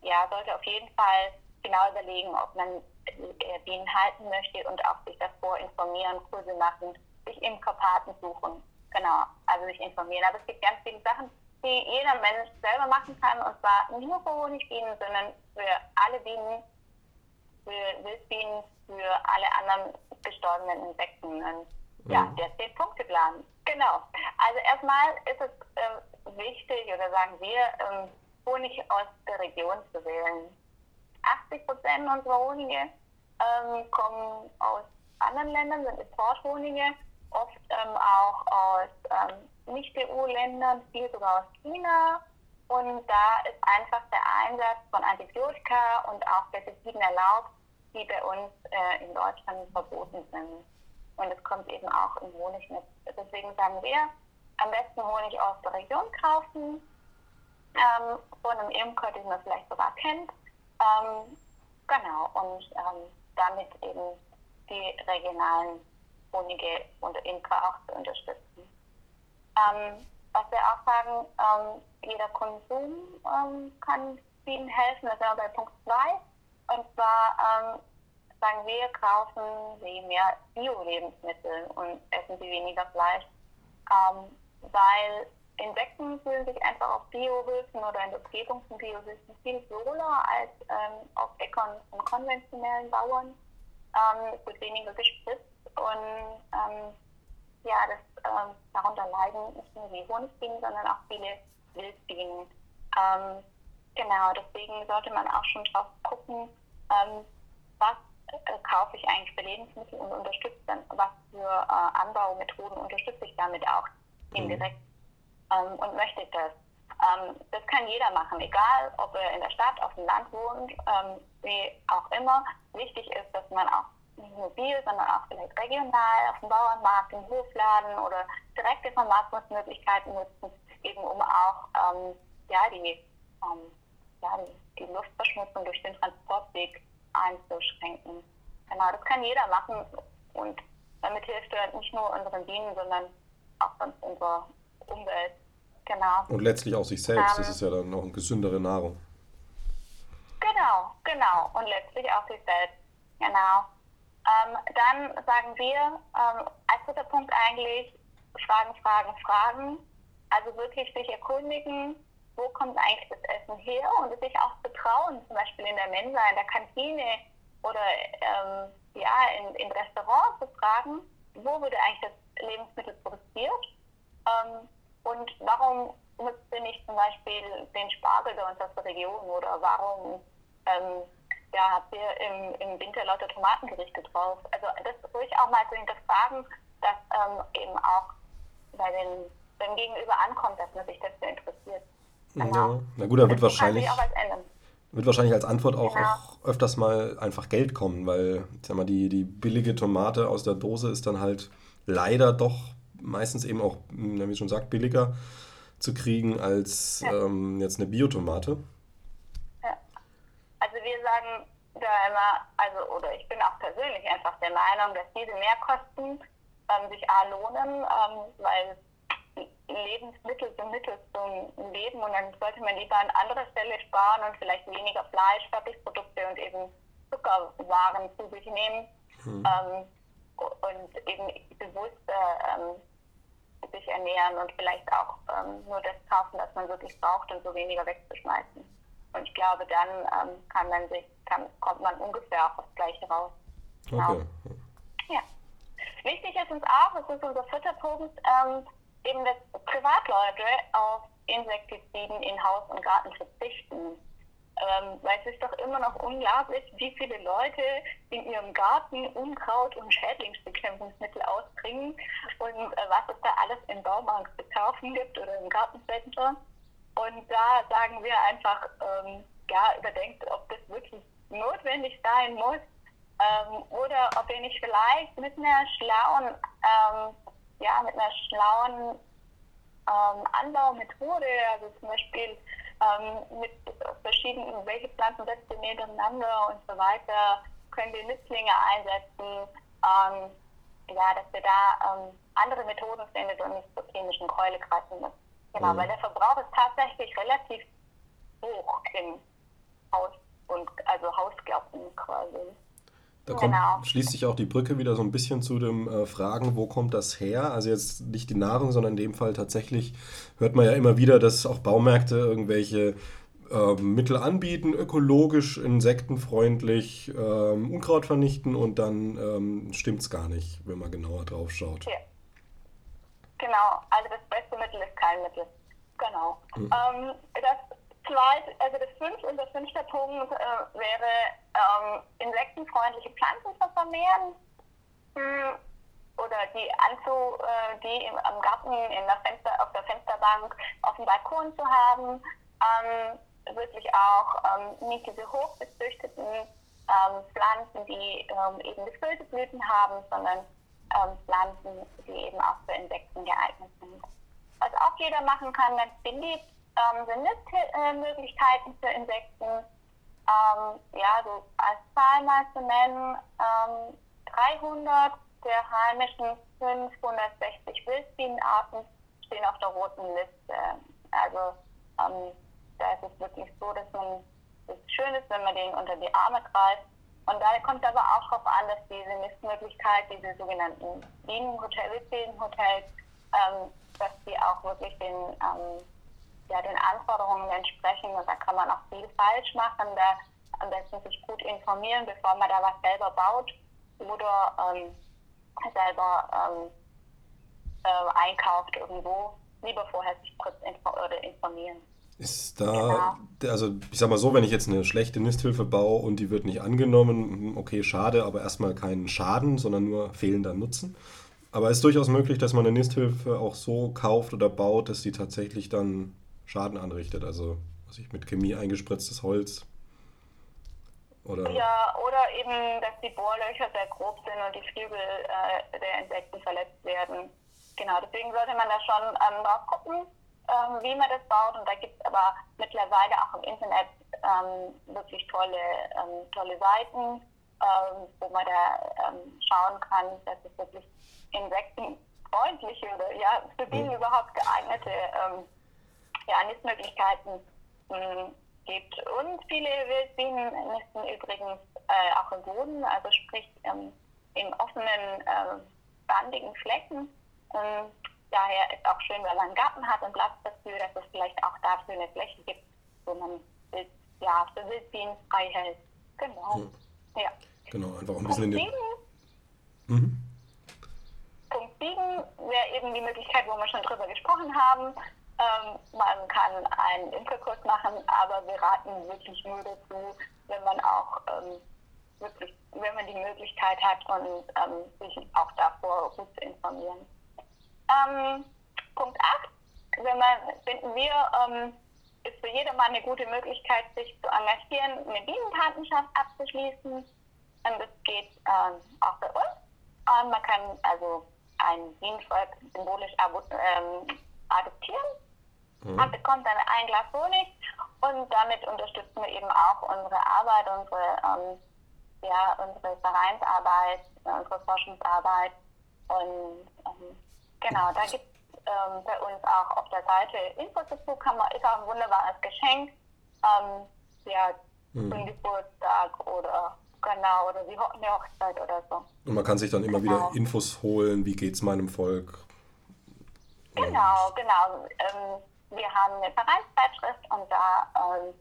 C: ja, sollte auf jeden Fall genau überlegen, ob man äh, Bienen halten möchte und auch sich davor informieren, Kurse machen, sich im Karpaten suchen. Genau, also sich informieren. Aber es gibt ganz viele Sachen, die jeder Mensch selber machen kann und zwar nicht nur für Honigbienen, sondern für alle Bienen, für Wildbienen, für alle anderen gestorbenen Insekten. Und ja, mhm. der Zehn-Punkte-Plan. Genau. Also erstmal ist es äh, wichtig, oder sagen wir, ähm, Honig aus der Region zu wählen. 80 Prozent unserer Honige ähm, kommen aus anderen Ländern, sind Importhonige, oft ähm, auch aus ähm, Nicht-EU-Ländern, viel sogar aus China. Und da ist einfach der Einsatz von Antibiotika und auch Pestiziden erlaubt, die bei uns äh, in Deutschland verboten sind. Und es kommt eben auch im Honig mit. Deswegen sagen wir, am besten Honig aus der Region kaufen, ähm, von einem Imker, den man vielleicht sogar kennt, ähm, genau, und ähm, damit eben die regionalen Honige und Imker auch zu unterstützen. Ähm, was wir auch sagen, ähm, jeder Konsum ähm, kann vielen helfen, das sind wir bei Punkt 2. Und zwar ähm, sagen wir, kaufen Sie mehr Bio-Lebensmittel und essen Sie weniger Fleisch, weil Insekten fühlen sich einfach auf Biohöfen oder in der Umgebung von Biohöfen viel wohler als ähm, auf Äckern von konventionellen Bauern. Ähm, es wird weniger gespritzt und ähm, ja, das, ähm, darunter leiden nicht nur die Honigbienen, sondern auch viele Wildbienen. Ähm, genau, deswegen sollte man auch schon drauf gucken, ähm, was äh, kaufe ich eigentlich für Lebensmittel und unterstütze dann, was für äh, Anbaumethoden unterstütze ich damit auch indirekt. Mhm ähm, und möchte das. Ähm, das kann jeder machen, egal ob er in der Stadt, auf dem Land wohnt, ähm, wie auch immer. Wichtig ist, dass man auch nicht mobil, sondern auch vielleicht regional auf dem Bauernmarkt, im Hofladen oder direkte Vermarktungsmöglichkeiten nutzen, eben um auch ähm, ja, die, ähm, ja, die Luftverschmutzung durch den Transportweg einzuschränken. Genau, das kann jeder machen und damit hilft er nicht nur unseren Bienen, sondern auch sonst unserer Umwelt. Genau.
A: Und letztlich auch sich selbst. Ähm, das ist ja dann auch eine gesündere Nahrung.
C: Genau, genau. Und letztlich auch sich selbst. Genau. Ähm, dann sagen wir ähm, als dritter Punkt eigentlich Fragen, Fragen, Fragen. Also wirklich sich erkundigen, wo kommt eigentlich das Essen her und sich auch betrauen, zum Beispiel in der Mensa, in der Kantine oder ähm, ja, in, in Restaurants zu fragen, wo wurde eigentlich das Lebensmittel produziert ähm, und warum nutzt ihr nicht zum Beispiel den Spargel bei uns aus der Region oder warum ähm, ja, habt ihr im, im Winter lauter Tomatengerichte drauf? Also das ruhig auch mal zu hinterfragen, dass ähm, eben auch bei den, beim Gegenüber ankommt, dass man sich dafür interessiert.
A: Genau. Na gut, da wird wahrscheinlich, wird wahrscheinlich als Antwort auch, genau. auch öfters mal einfach Geld kommen, weil sag mal, die, die billige Tomate aus der Dose ist dann halt leider doch meistens eben auch, wie schon sagt, billiger zu kriegen als ja. ähm, jetzt eine Biotomate.
C: Ja. Also wir sagen da immer, also oder ich bin auch persönlich einfach der Meinung, dass diese Mehrkosten ähm, sich A lohnen, ähm, weil Lebensmittel sind Mittel zum Leben und dann sollte man lieber an anderer Stelle sparen und vielleicht weniger Fleisch, Fertigprodukte und eben Zuckerwaren zu sich nehmen hm. ähm, und eben bewusst ähm, sich ernähren und vielleicht auch ähm, nur das kaufen, was man wirklich braucht und so weniger wegzuschmeißen. Und ich glaube, dann ähm, kann man sich, kann, kommt man ungefähr auch aufs Gleiche raus. Genau. Okay. Ja. Wichtig ist uns auch, das ist unser vierter Punkt, ähm, eben, dass Privatleute auf Insektiziden in Haus und Garten verzichten. Ähm, weil es ist doch immer noch unglaublich, wie viele Leute in ihrem Garten Unkraut- und Schädlingsbekämpfungsmittel ausbringen und äh, was es da alles im Baumarkt zu kaufen gibt oder im Gartencenter. Und da sagen wir einfach, ähm, ja, überdenkt, ob das wirklich notwendig sein muss ähm, oder ob ihr nicht vielleicht mit einer schlauen, ähm, ja, mit einer schlauen ähm, Anbaumethode, also zum Beispiel ähm, mit verschiedenen, welche Pflanzen setzt ihr nebeneinander und so weiter, können wir Nützlinge einsetzen, ähm, ja, dass wir da ähm, andere Methoden findet und nicht zur chemischen Keule greifen müssen. Genau, mhm. weil der Verbrauch ist tatsächlich relativ hoch im Haus und also Hausgärten quasi.
A: Da kommt, genau. schließt sich auch die Brücke wieder so ein bisschen zu dem äh, Fragen, wo kommt das her? Also jetzt nicht die Nahrung, sondern in dem Fall tatsächlich hört man ja immer wieder, dass auch Baumärkte irgendwelche äh, Mittel anbieten, ökologisch, insektenfreundlich, äh, Unkraut vernichten und dann ähm, stimmt es gar nicht, wenn man genauer drauf schaut. Ja.
C: Genau, also das beste Mittel ist kein Mittel. Genau. Mhm. Ähm, das zweit, also das fünfte, unser fünfter Punkt äh, wäre ähm, insektenfreundliche Pflanzen zu vermehren hm, oder die anzu, äh, die im, am Garten in der Fenster, auf der Fensterbank auf dem Balkon zu haben. Ähm, wirklich auch ähm, nicht diese hochbezüchteten ähm, Pflanzen, die ähm, eben gefüllte Blüten haben, sondern ähm, Pflanzen, die eben auch für Insekten geeignet sind. Was auch jeder machen kann, ganz beliebt, ähm, sind Nistmöglichkeiten für Insekten. Ähm, ja, so als Zahl mal zu nennen, 300 ähm, der heimischen 560 Wildbienenarten stehen auf der roten Liste. Also ähm, da ist es wirklich so, dass man es schön ist, wenn man den unter die Arme greift. Und da kommt aber auch darauf an, dass diese Nistmöglichkeit, diese sogenannten Bienenhotel, Wildbienenhotels, ähm, dass die auch wirklich den ähm, ja, den Anforderungen entsprechen und da kann man auch viel falsch machen. Da am besten sich gut informieren, bevor man da was selber baut oder ähm, selber ähm, äh, einkauft irgendwo. Lieber vorher sich kurz info informieren.
A: Ist da, genau. also ich sag mal so, wenn ich jetzt eine schlechte Nisthilfe baue und die wird nicht angenommen, okay, schade, aber erstmal keinen Schaden, sondern nur fehlender Nutzen. Aber es ist durchaus möglich, dass man eine Nisthilfe auch so kauft oder baut, dass sie tatsächlich dann Schaden anrichtet. Also was ich mit Chemie eingespritztes Holz.
C: Oder ja, oder eben, dass die Bohrlöcher sehr grob sind und die Flügel äh, der Insekten verletzt werden. Genau, deswegen sollte man da schon ähm, drauf gucken. ähm, wie man das baut. Und da gibt es aber mittlerweile auch im Internet ähm, wirklich tolle, ähm, tolle Seiten, ähm, wo man da ähm, schauen kann, dass es wirklich insektenfreundliche oder ja, für Bienen überhaupt geeignete ähm, ja, Nistmöglichkeiten mh, gibt. Und viele Wildbienen nisten übrigens äh, auch im Boden, also sprich in offenen, äh, bandigen Flecken. Und daher ist auch schön, wenn man einen Garten hat und Platz dafür, dass es vielleicht auch dafür eine Fläche gibt, wo man Wild, ja, für Wildbienen frei hält. Genau. Hm. Ja.
A: Genau, einfach ein bisschen in den.
C: Mhm. Punkt 7 wäre eben die Möglichkeit, wo wir schon drüber gesprochen haben. Ähm, man kann einen Imkerkurs machen, aber wir raten wirklich nur dazu, wenn man auch ähm, wirklich, wenn man die Möglichkeit hat und ähm, sich auch davor gut zu informieren. Ähm, Punkt 8, wenn man, finden wir, ähm, ist für jedermann eine gute Möglichkeit, sich zu engagieren, eine Bienenpatenschaft abzuschließen. Und das geht ähm, auch bei uns. Und man kann also ein Bienenvolk symbolisch ähm, adoptieren. Mhm. Man bekommt dann ein Glas Honig und damit unterstützen wir eben auch unsere Arbeit, unsere ähm, ja, unsere Vereinsarbeit, unsere Forschungsarbeit. Und ähm, genau, da gibt es ähm, bei uns auch auf der Seite Infos dazu, kann man, ist auch ein wunderbares Geschenk. Ähm, ja, mhm. zum Geburtstag oder genau, oder wie eine Hochzeit oder so.
A: Und man kann sich dann immer genau. wieder Infos holen, wie geht es meinem Volk.
C: Genau, genau. Wir haben eine Vereinszeitschrift und da ähm,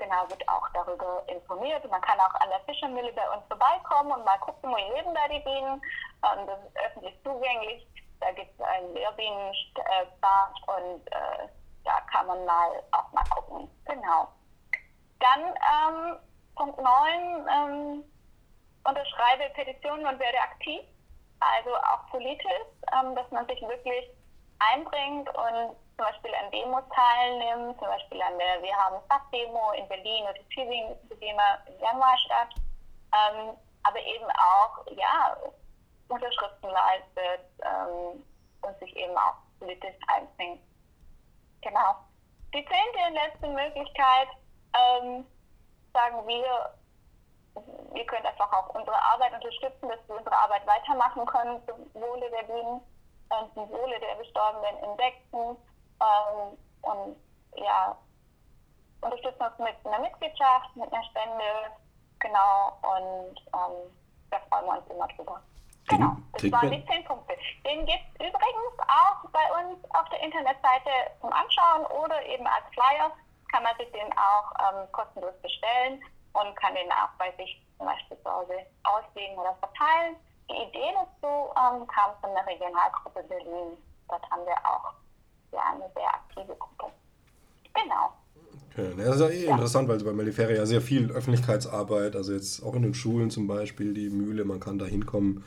C: genau wird auch darüber informiert. Man kann auch an der Fischermühle bei uns vorbeikommen und mal gucken, wo leben da die Bienen. Ähm, das ist öffentlich zugänglich. Da gibt es einen Lehrbienenbad und äh, da kann man mal auch mal gucken. Genau. Dann ähm, Punkt 9, ähm, unterschreibe Petitionen und werde aktiv. Also auch politisch, ähm, dass man sich wirklich einbringt und zum Beispiel an Demos teilnimmt, zum Beispiel an der Wir haben Stadtdemo in Berlin oder Tübingen, die immer im Januar statt, ähm, aber eben auch, ja, Unterschriften leistet ähm, und sich eben auch politisch einbringt. Genau. Die zehnte und letzte Möglichkeit, ähm, sagen wir, ihr könnt einfach auch unsere Arbeit unterstützen, dass wir unsere Arbeit weitermachen können zum Wohle der Bienen und zum Wohle der bestorbenen Insekten ähm, und ja, unterstützen uns mit einer Mitgliedschaft, mit einer Spende, genau, und ähm, da freuen wir uns immer drüber. Genau, das waren die zehn Punkte. Den gibt es übrigens auch bei uns auf der Internetseite zum Anschauen oder eben als Flyer kann man sich den auch ähm, kostenlos bestellen und kann den auch bei sich zum Beispiel zu Hause auslegen oder verteilen. Die Idee dazu ähm, kam von der Regionalgruppe Berlin. Dort haben wir auch ja eine sehr aktive Gruppe. Genau. Okay,
A: das ist ja eh ja. interessant, weil bei Melifera ja sehr viel Öffentlichkeitsarbeit, also jetzt auch in den Schulen zum Beispiel, die Mühle, man kann da hinkommen.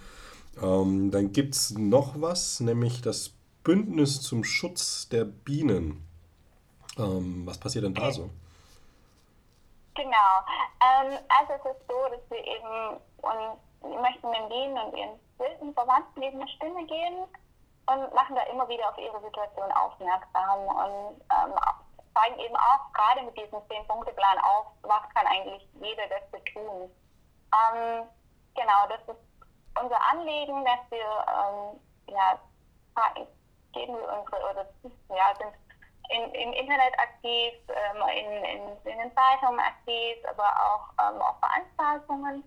A: Ähm, dann gibt es noch was, nämlich das Bündnis zum Schutz der Bienen. Ähm, was passiert denn da so?
C: Genau. Ähm, also es ist so, dass wir eben und möchten den Bienen und ihren wilden Verwandten eben eine Stimme geben und machen da immer wieder auf ihre Situation aufmerksam und ähm, zeigen eben auch gerade mit diesem Zehn-Punkte-Plan auf, was kann eigentlich jeder dafür tun. Ähm, genau, das ist unser Anliegen, dass wir ähm, ja, geben wir unsere oder ja, sind in, im Internet aktiv, ähm, in, in, in, den Zeitungen aktiv, aber auch ähm, auf Veranstaltungen.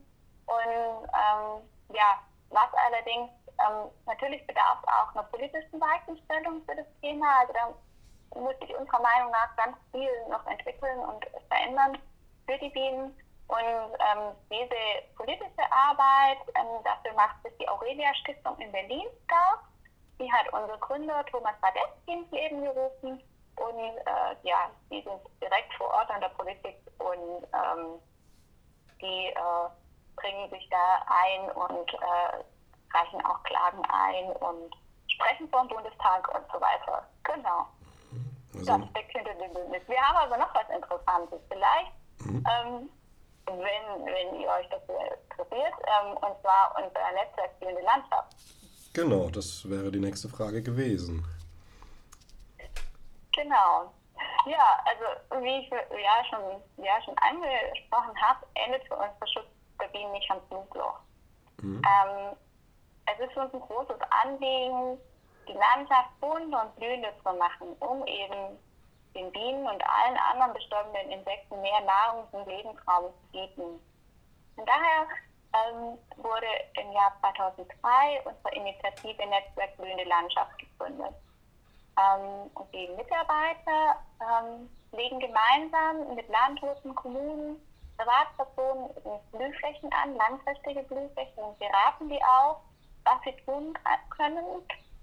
C: Und ähm, ja, was allerdings ähm, natürlich bedarf es auch einer politischen Weichenstellung für das Thema. Also da muss sich unserer Meinung nach ganz viel noch entwickeln und verändern für die Bienen. Und ähm, diese politische Arbeit, ähm, dafür macht sich die Aurelia Stiftung in Berlin stark. Die hat unser Gründer Thomas Badeschi ins Leben gerufen. Und äh, ja, die sind direkt vor Ort an der Politik und ähm, die äh, bringen sich da ein und äh, reichen auch Klagen ein und sprechen vor dem Bundestag und so weiter. Genau. Also, das steckt hinter dem Bündnis. Wir haben aber noch was Interessantes. Vielleicht, mhm. ähm, wenn, wenn ihr euch dafür interessiert, ähm, und zwar unser Netzwerk Spielende Landschaft.
A: Genau, das wäre die nächste Frage gewesen.
C: Genau. Ja, also wie ich ja schon, ja, schon angesprochen habe, endet für uns der Schutz der Bienen nicht am Flugloch. Mhm. Ähm, es ist uns ein großes Anliegen, die Landschaft bunt und blühender zu machen, um eben den Bienen und allen anderen bestäubenden Insekten mehr Nahrungs- und Lebensraum zu bieten. Und daher ähm, wurde im Jahr 2002 unsere Initiative Netzwerk Blühende Landschaft gegründet. Ähm, und die Mitarbeiter ähm, legen gemeinsam mit Landwirten, Kommunen, Privatpersonen Blühflächen an, langfristige Blühflächen und beraten die auch, was sie tun können,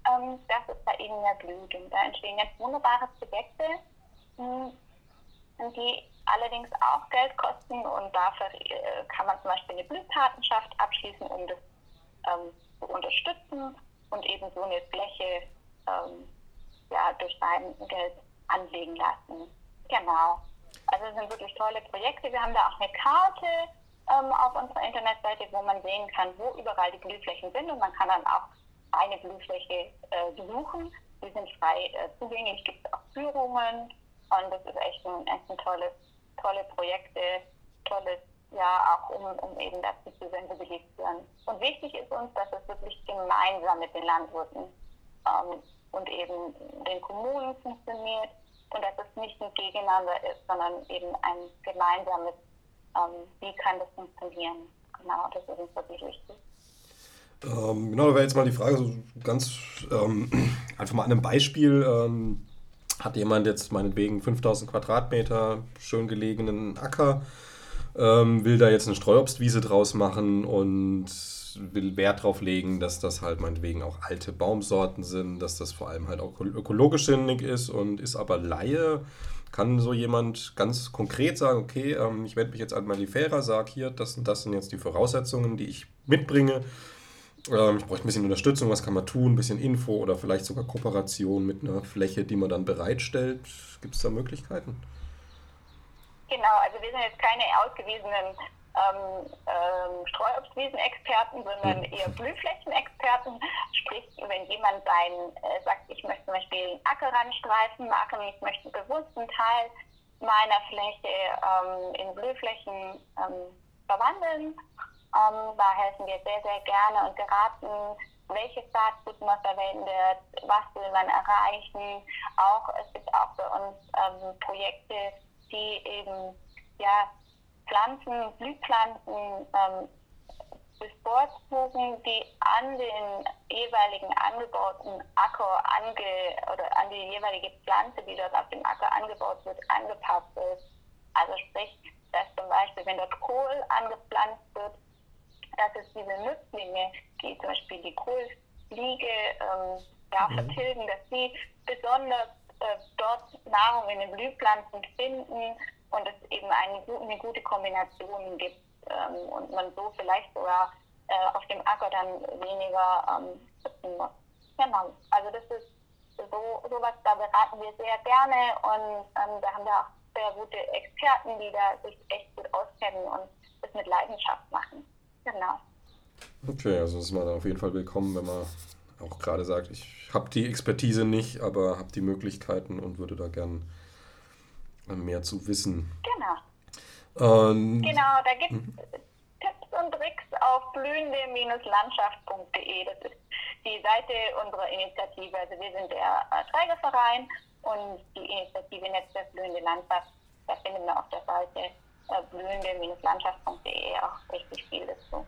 C: ähm, dass es da eben mehr blüht. Da entstehen jetzt wunderbare Projekte, mh, hm, die allerdings auch Geld kosten und dafür äh, kann man zum Beispiel eine Blühpatenschaft abschließen, um das ähm, zu unterstützen und eben so eine Fläche ähm, ja, durch sein Geld anlegen lassen. Genau. Also es sind wirklich tolle Projekte. Wir haben da auch eine Karte ähm, auf unserer Internetseite, wo man sehen kann, wo überall die Blühflächen sind. Und man kann dann auch eine Blühfläche äh, besuchen. Die sind frei äh, zugänglich, gibt es auch Führungen. Und das ist echt ein, echt ein tolles, tolle Projekte, tolles, ja, auch um, um eben dazu zu sensibilisieren. Und wichtig ist uns, dass es wirklich gemeinsam mit den Landwirten ähm, und eben den Kommunen funktioniert. Und dass es nicht ein Gegeneinander ist, sondern eben ein gemeinsames, ähm, wie kann das funktionieren. Genau, das ist uns wirklich wichtig.
A: Ähm, genau, da wäre jetzt mal die Frage, so ganz ähm, einfach mal an einem Beispiel. Ähm, hat jemand jetzt meinetwegen 5000 Quadratmeter schön gelegenen Acker, ähm, will da jetzt eine Streuobstwiese draus machen und will Wert darauf legen, dass das halt meinetwegen auch alte Baumsorten sind, dass das vor allem halt auch ökologisch sinnig ist und ist aber Laie. Kann so jemand ganz konkret sagen, okay, ähm, ich wende mich jetzt an Malifera, sage hier, das und das sind jetzt die Voraussetzungen, die ich mitbringe. Ähm, ich brauche ein bisschen Unterstützung, was kann man tun, ein bisschen Info oder vielleicht sogar Kooperation mit einer Fläche, die man dann bereitstellt. Gibt es da Möglichkeiten?
C: Genau, also wir sind jetzt keine ausgewiesenen ähm, ähm, Streuobstwiesenexperten, sondern mhm. eher Blühflächenexperten. Sprich, wenn jemand sein, äh, sagt, ich möchte zum Beispiel einen Ackerrandstreifen machen, ich möchte einen bewussten Teil meiner Fläche ähm, in Blühflächen ähm, verwandeln, ähm, da helfen wir sehr, sehr gerne und beraten, welches Saatgut man verwendet, was will man erreichen. Auch es gibt auch bei uns ähm, Projekte, die eben ja, Pflanzen, Blühpflanzen ähm, bevorzugen, die an den jeweiligen angebauten Acker ange oder an die jeweilige Pflanze, die dort auf dem Acker angebaut wird, angepasst ist. Also sprich, dass zum Beispiel, wenn dort Kohl angepflanzt wird, dass es diese Nützlinge, die zum Beispiel die Kohlfliege ähm, ja, mhm. vertilgen, dass sie besonders äh, dort Nahrung in den Blühpflanzen finden und es eben eine, eine gute Kombination gibt ähm, und man so vielleicht sogar äh, auf dem Acker dann weniger ähm, schützen muss. Genau, also das ist so sowas, da beraten wir sehr gerne und ähm, da haben wir auch sehr gute Experten, die da sich echt gut auskennen und das mit Leidenschaft machen. Genau.
A: Okay, also ist man auf jeden Fall willkommen, wenn man auch gerade sagt, ich habe die Expertise nicht, aber habe die Möglichkeiten und würde da gern mehr zu wissen.
C: Genau. Und, genau, da gibt es mhm. Tipps und Tricks auf blühende-landschaft.de. Das ist die Seite unserer Initiative. Also wir sind der äh, Trägerverein und die Initiative Netzwerk Blühende Landschaft. Da finden wir auf der Seite äh, blühende-landschaft.de auch richtig viel dazu.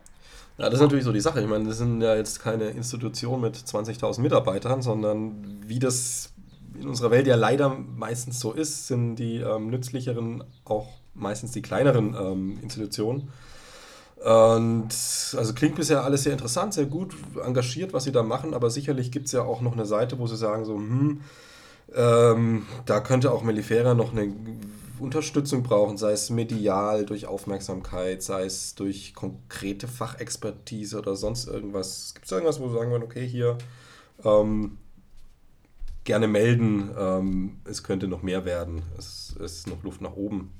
A: Ja, das ist natürlich so die Sache. Ich meine, das sind ja jetzt keine Institutionen mit 20.000 Mitarbeitern, sondern wie das in unserer Welt ja leider meistens so ist, sind die ähm, nützlicheren auch meistens die kleineren ähm, Institutionen. Und also klingt bisher alles sehr interessant, sehr gut engagiert, was sie da machen, aber sicherlich gibt es ja auch noch eine Seite, wo sie sagen, so, hm, ähm, da könnte auch Mellifera noch eine Unterstützung brauchen, sei es medial, durch Aufmerksamkeit, sei es durch konkrete Fachexpertise oder sonst irgendwas. Gibt es irgendwas, wo sie sagen würden, okay, hier ähm, gerne melden, ähm, es könnte noch mehr werden, es ist noch Luft nach oben.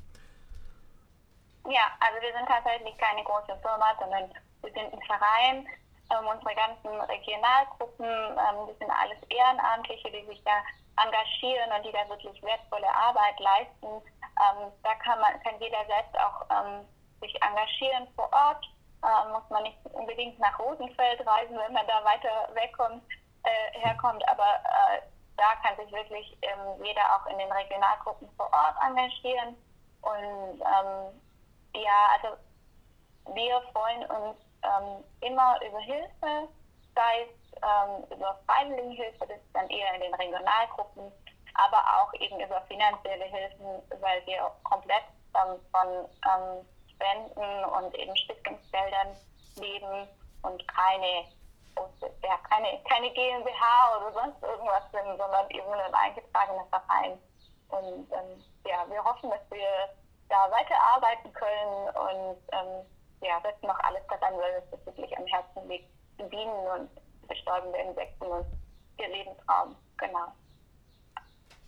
C: Ja, also wir sind tatsächlich keine große Firma, sondern wir sind ein Verein ähm, unsere ganzen Regionalgruppen, ähm, das sind alles Ehrenamtliche, die sich da engagieren und die da wirklich wertvolle Arbeit leisten. Ähm, da kann, man, kann jeder selbst auch ähm, sich engagieren vor Ort. Äh, muss man nicht unbedingt nach Rosenfeld reisen, wenn man da weiter wegkommt, äh, herkommt, aber äh, da kann sich wirklich ähm, jeder auch in den Regionalgruppen vor Ort engagieren. Und ähm, ja, also wir freuen uns ähm, immer über Hilfe, sei es ähm, über Freiwilligenhilfe, das ist dann eher in den Regionalgruppen, aber auch eben über finanzielle Hilfen, weil wir komplett ähm, von ähm, Spenden und eben Stiftungsgeldern leben und keine, ja, keine, keine GmbH oder sonst irgendwas sind, sondern eben ein eingetragener Verein. Und ähm, ja, wir hoffen, dass wir da weiterarbeiten können und ähm, ja, setzen noch alles daran, weil es wirklich am Herzen liegt, die Bienen und bestäubende Insekten und ihr Lebensraum. Genau.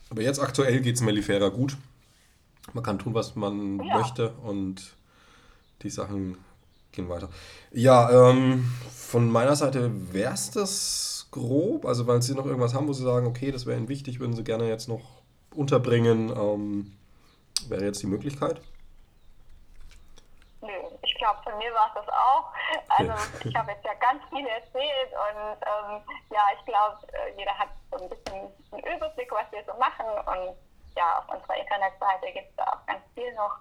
A: Aber jetzt aktuell geht es Mellifera gut. Man kann tun, was man ja. möchte und die Sachen gehen weiter. Ja, ähm, von meiner Seite wäre es das grob. Also, weil Sie noch irgendwas haben, wo Sie sagen, okay, das wäre Ihnen wichtig, würden Sie gerne jetzt noch unterbringen, ähm, wäre jetzt die Möglichkeit
C: glaube, von mir war es das auch. Also ich habe jetzt ja ganz viel erzählt und ähm, ja, ich glaube, äh, jeder hat so ein bisschen einen Überblick, was wir so machen und ja, auf unserer Internetseite gibt es da auch ganz viel noch.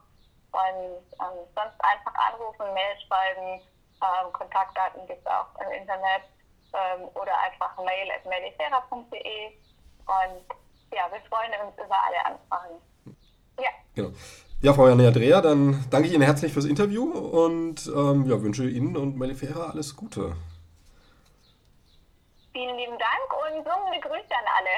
C: Und ähm, sonst einfach anrufen, Mail schreiben, ähm, Kontaktdaten gibt es auch im Internet ähm, oder einfach mail at und ja, wir freuen uns über alle Anfragen.
A: Ja. Genau. Ja, Frau Janea Dreher, dann danke ich Ihnen herzlich fürs Interview und ähm, ja, wünsche Ihnen und Melifera alles Gute.
C: Vielen lieben Dank und summende Grüße an alle.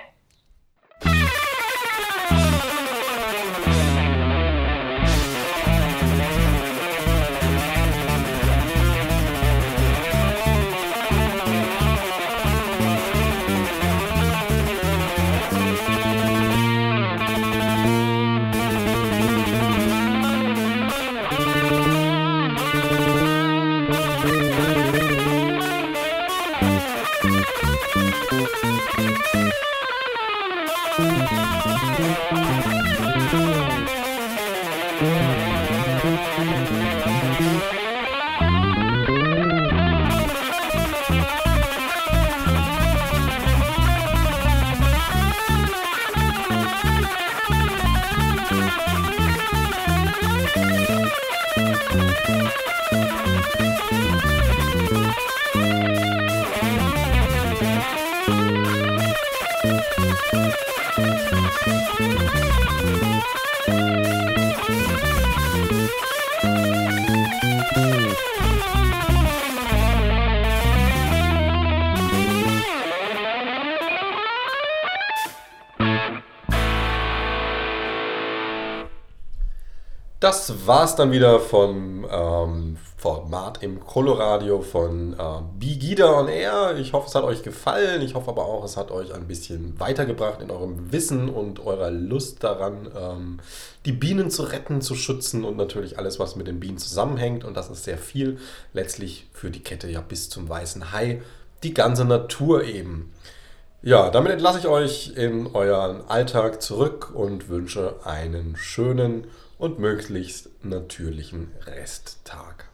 A: Das war's dann wieder vom ähm, Format im Coloradio von äh, Bigida on Air. Ich hoffe, es hat euch gefallen. Ich hoffe aber auch, es hat euch ein bisschen weitergebracht in eurem Wissen und eurer Lust daran, ähm, die Bienen zu retten, zu schützen und natürlich alles, was mit den Bienen zusammenhängt. Und das ist sehr viel. Letztlich für die Kette ja bis zum weißen Hai. Die ganze Natur eben. Ja, damit entlasse ich euch in euren Alltag zurück und wünsche einen schönen und möglichst natürlichen Resttag.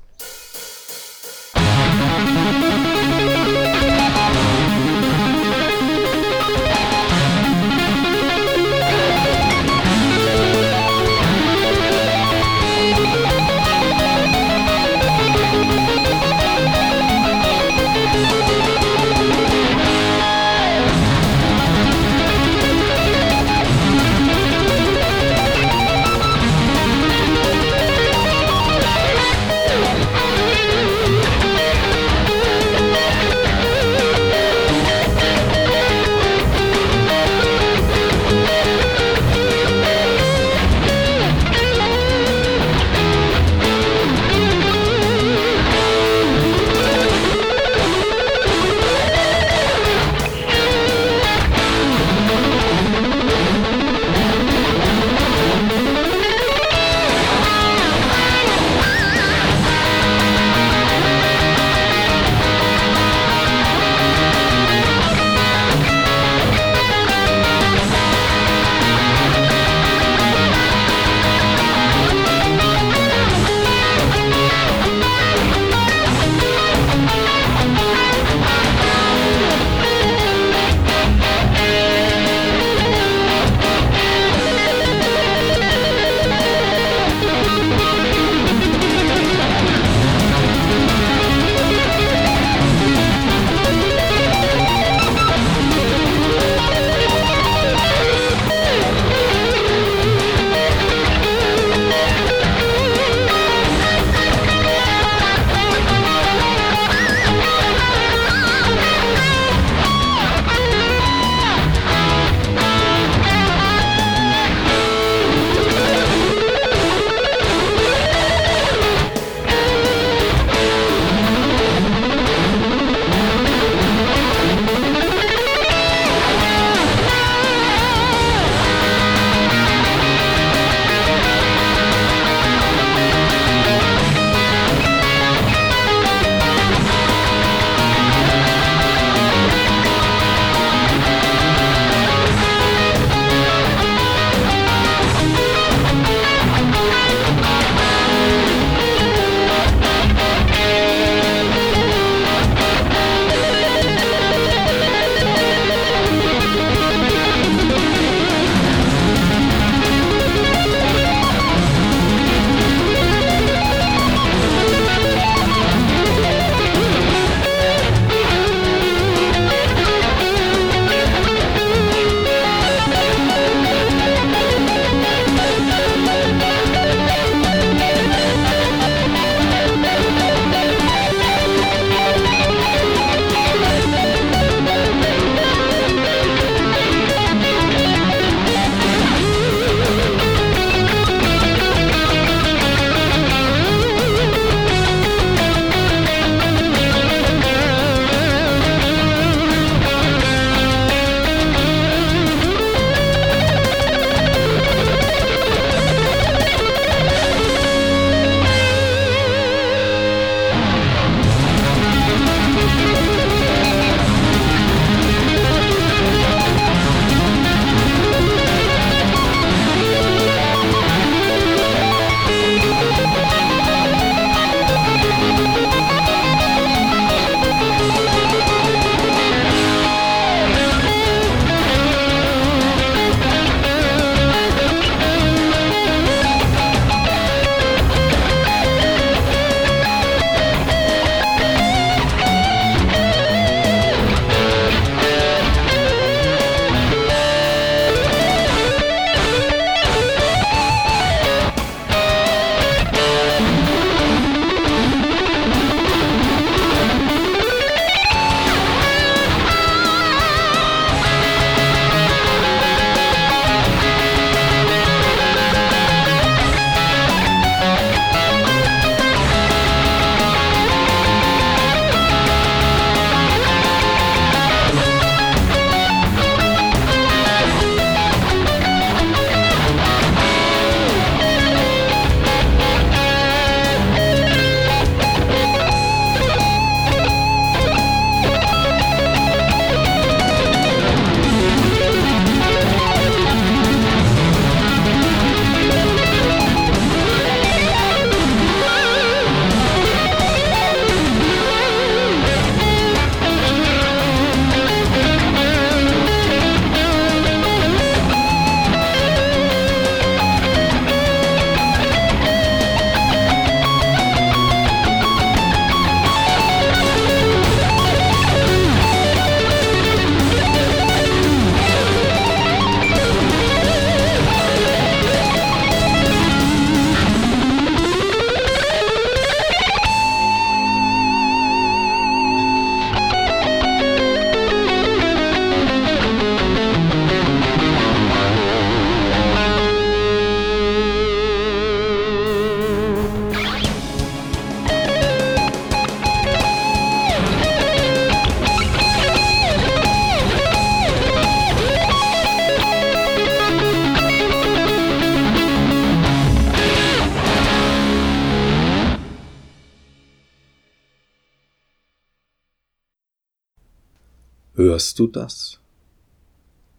B: Hörst du das?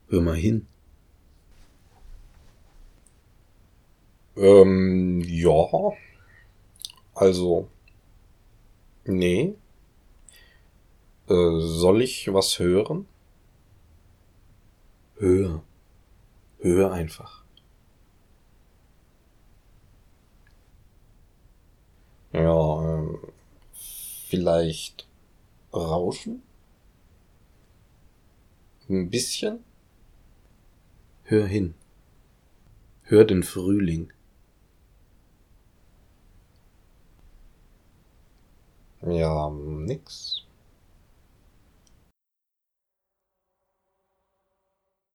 B: Hör mal hin. Ähm, ja. Also, nee. Äh, soll ich was hören? Hör. Hör einfach. Ja, ähm, vielleicht Rauschen? Ein bisschen? Hör hin. Hör den Frühling. Ja, nix.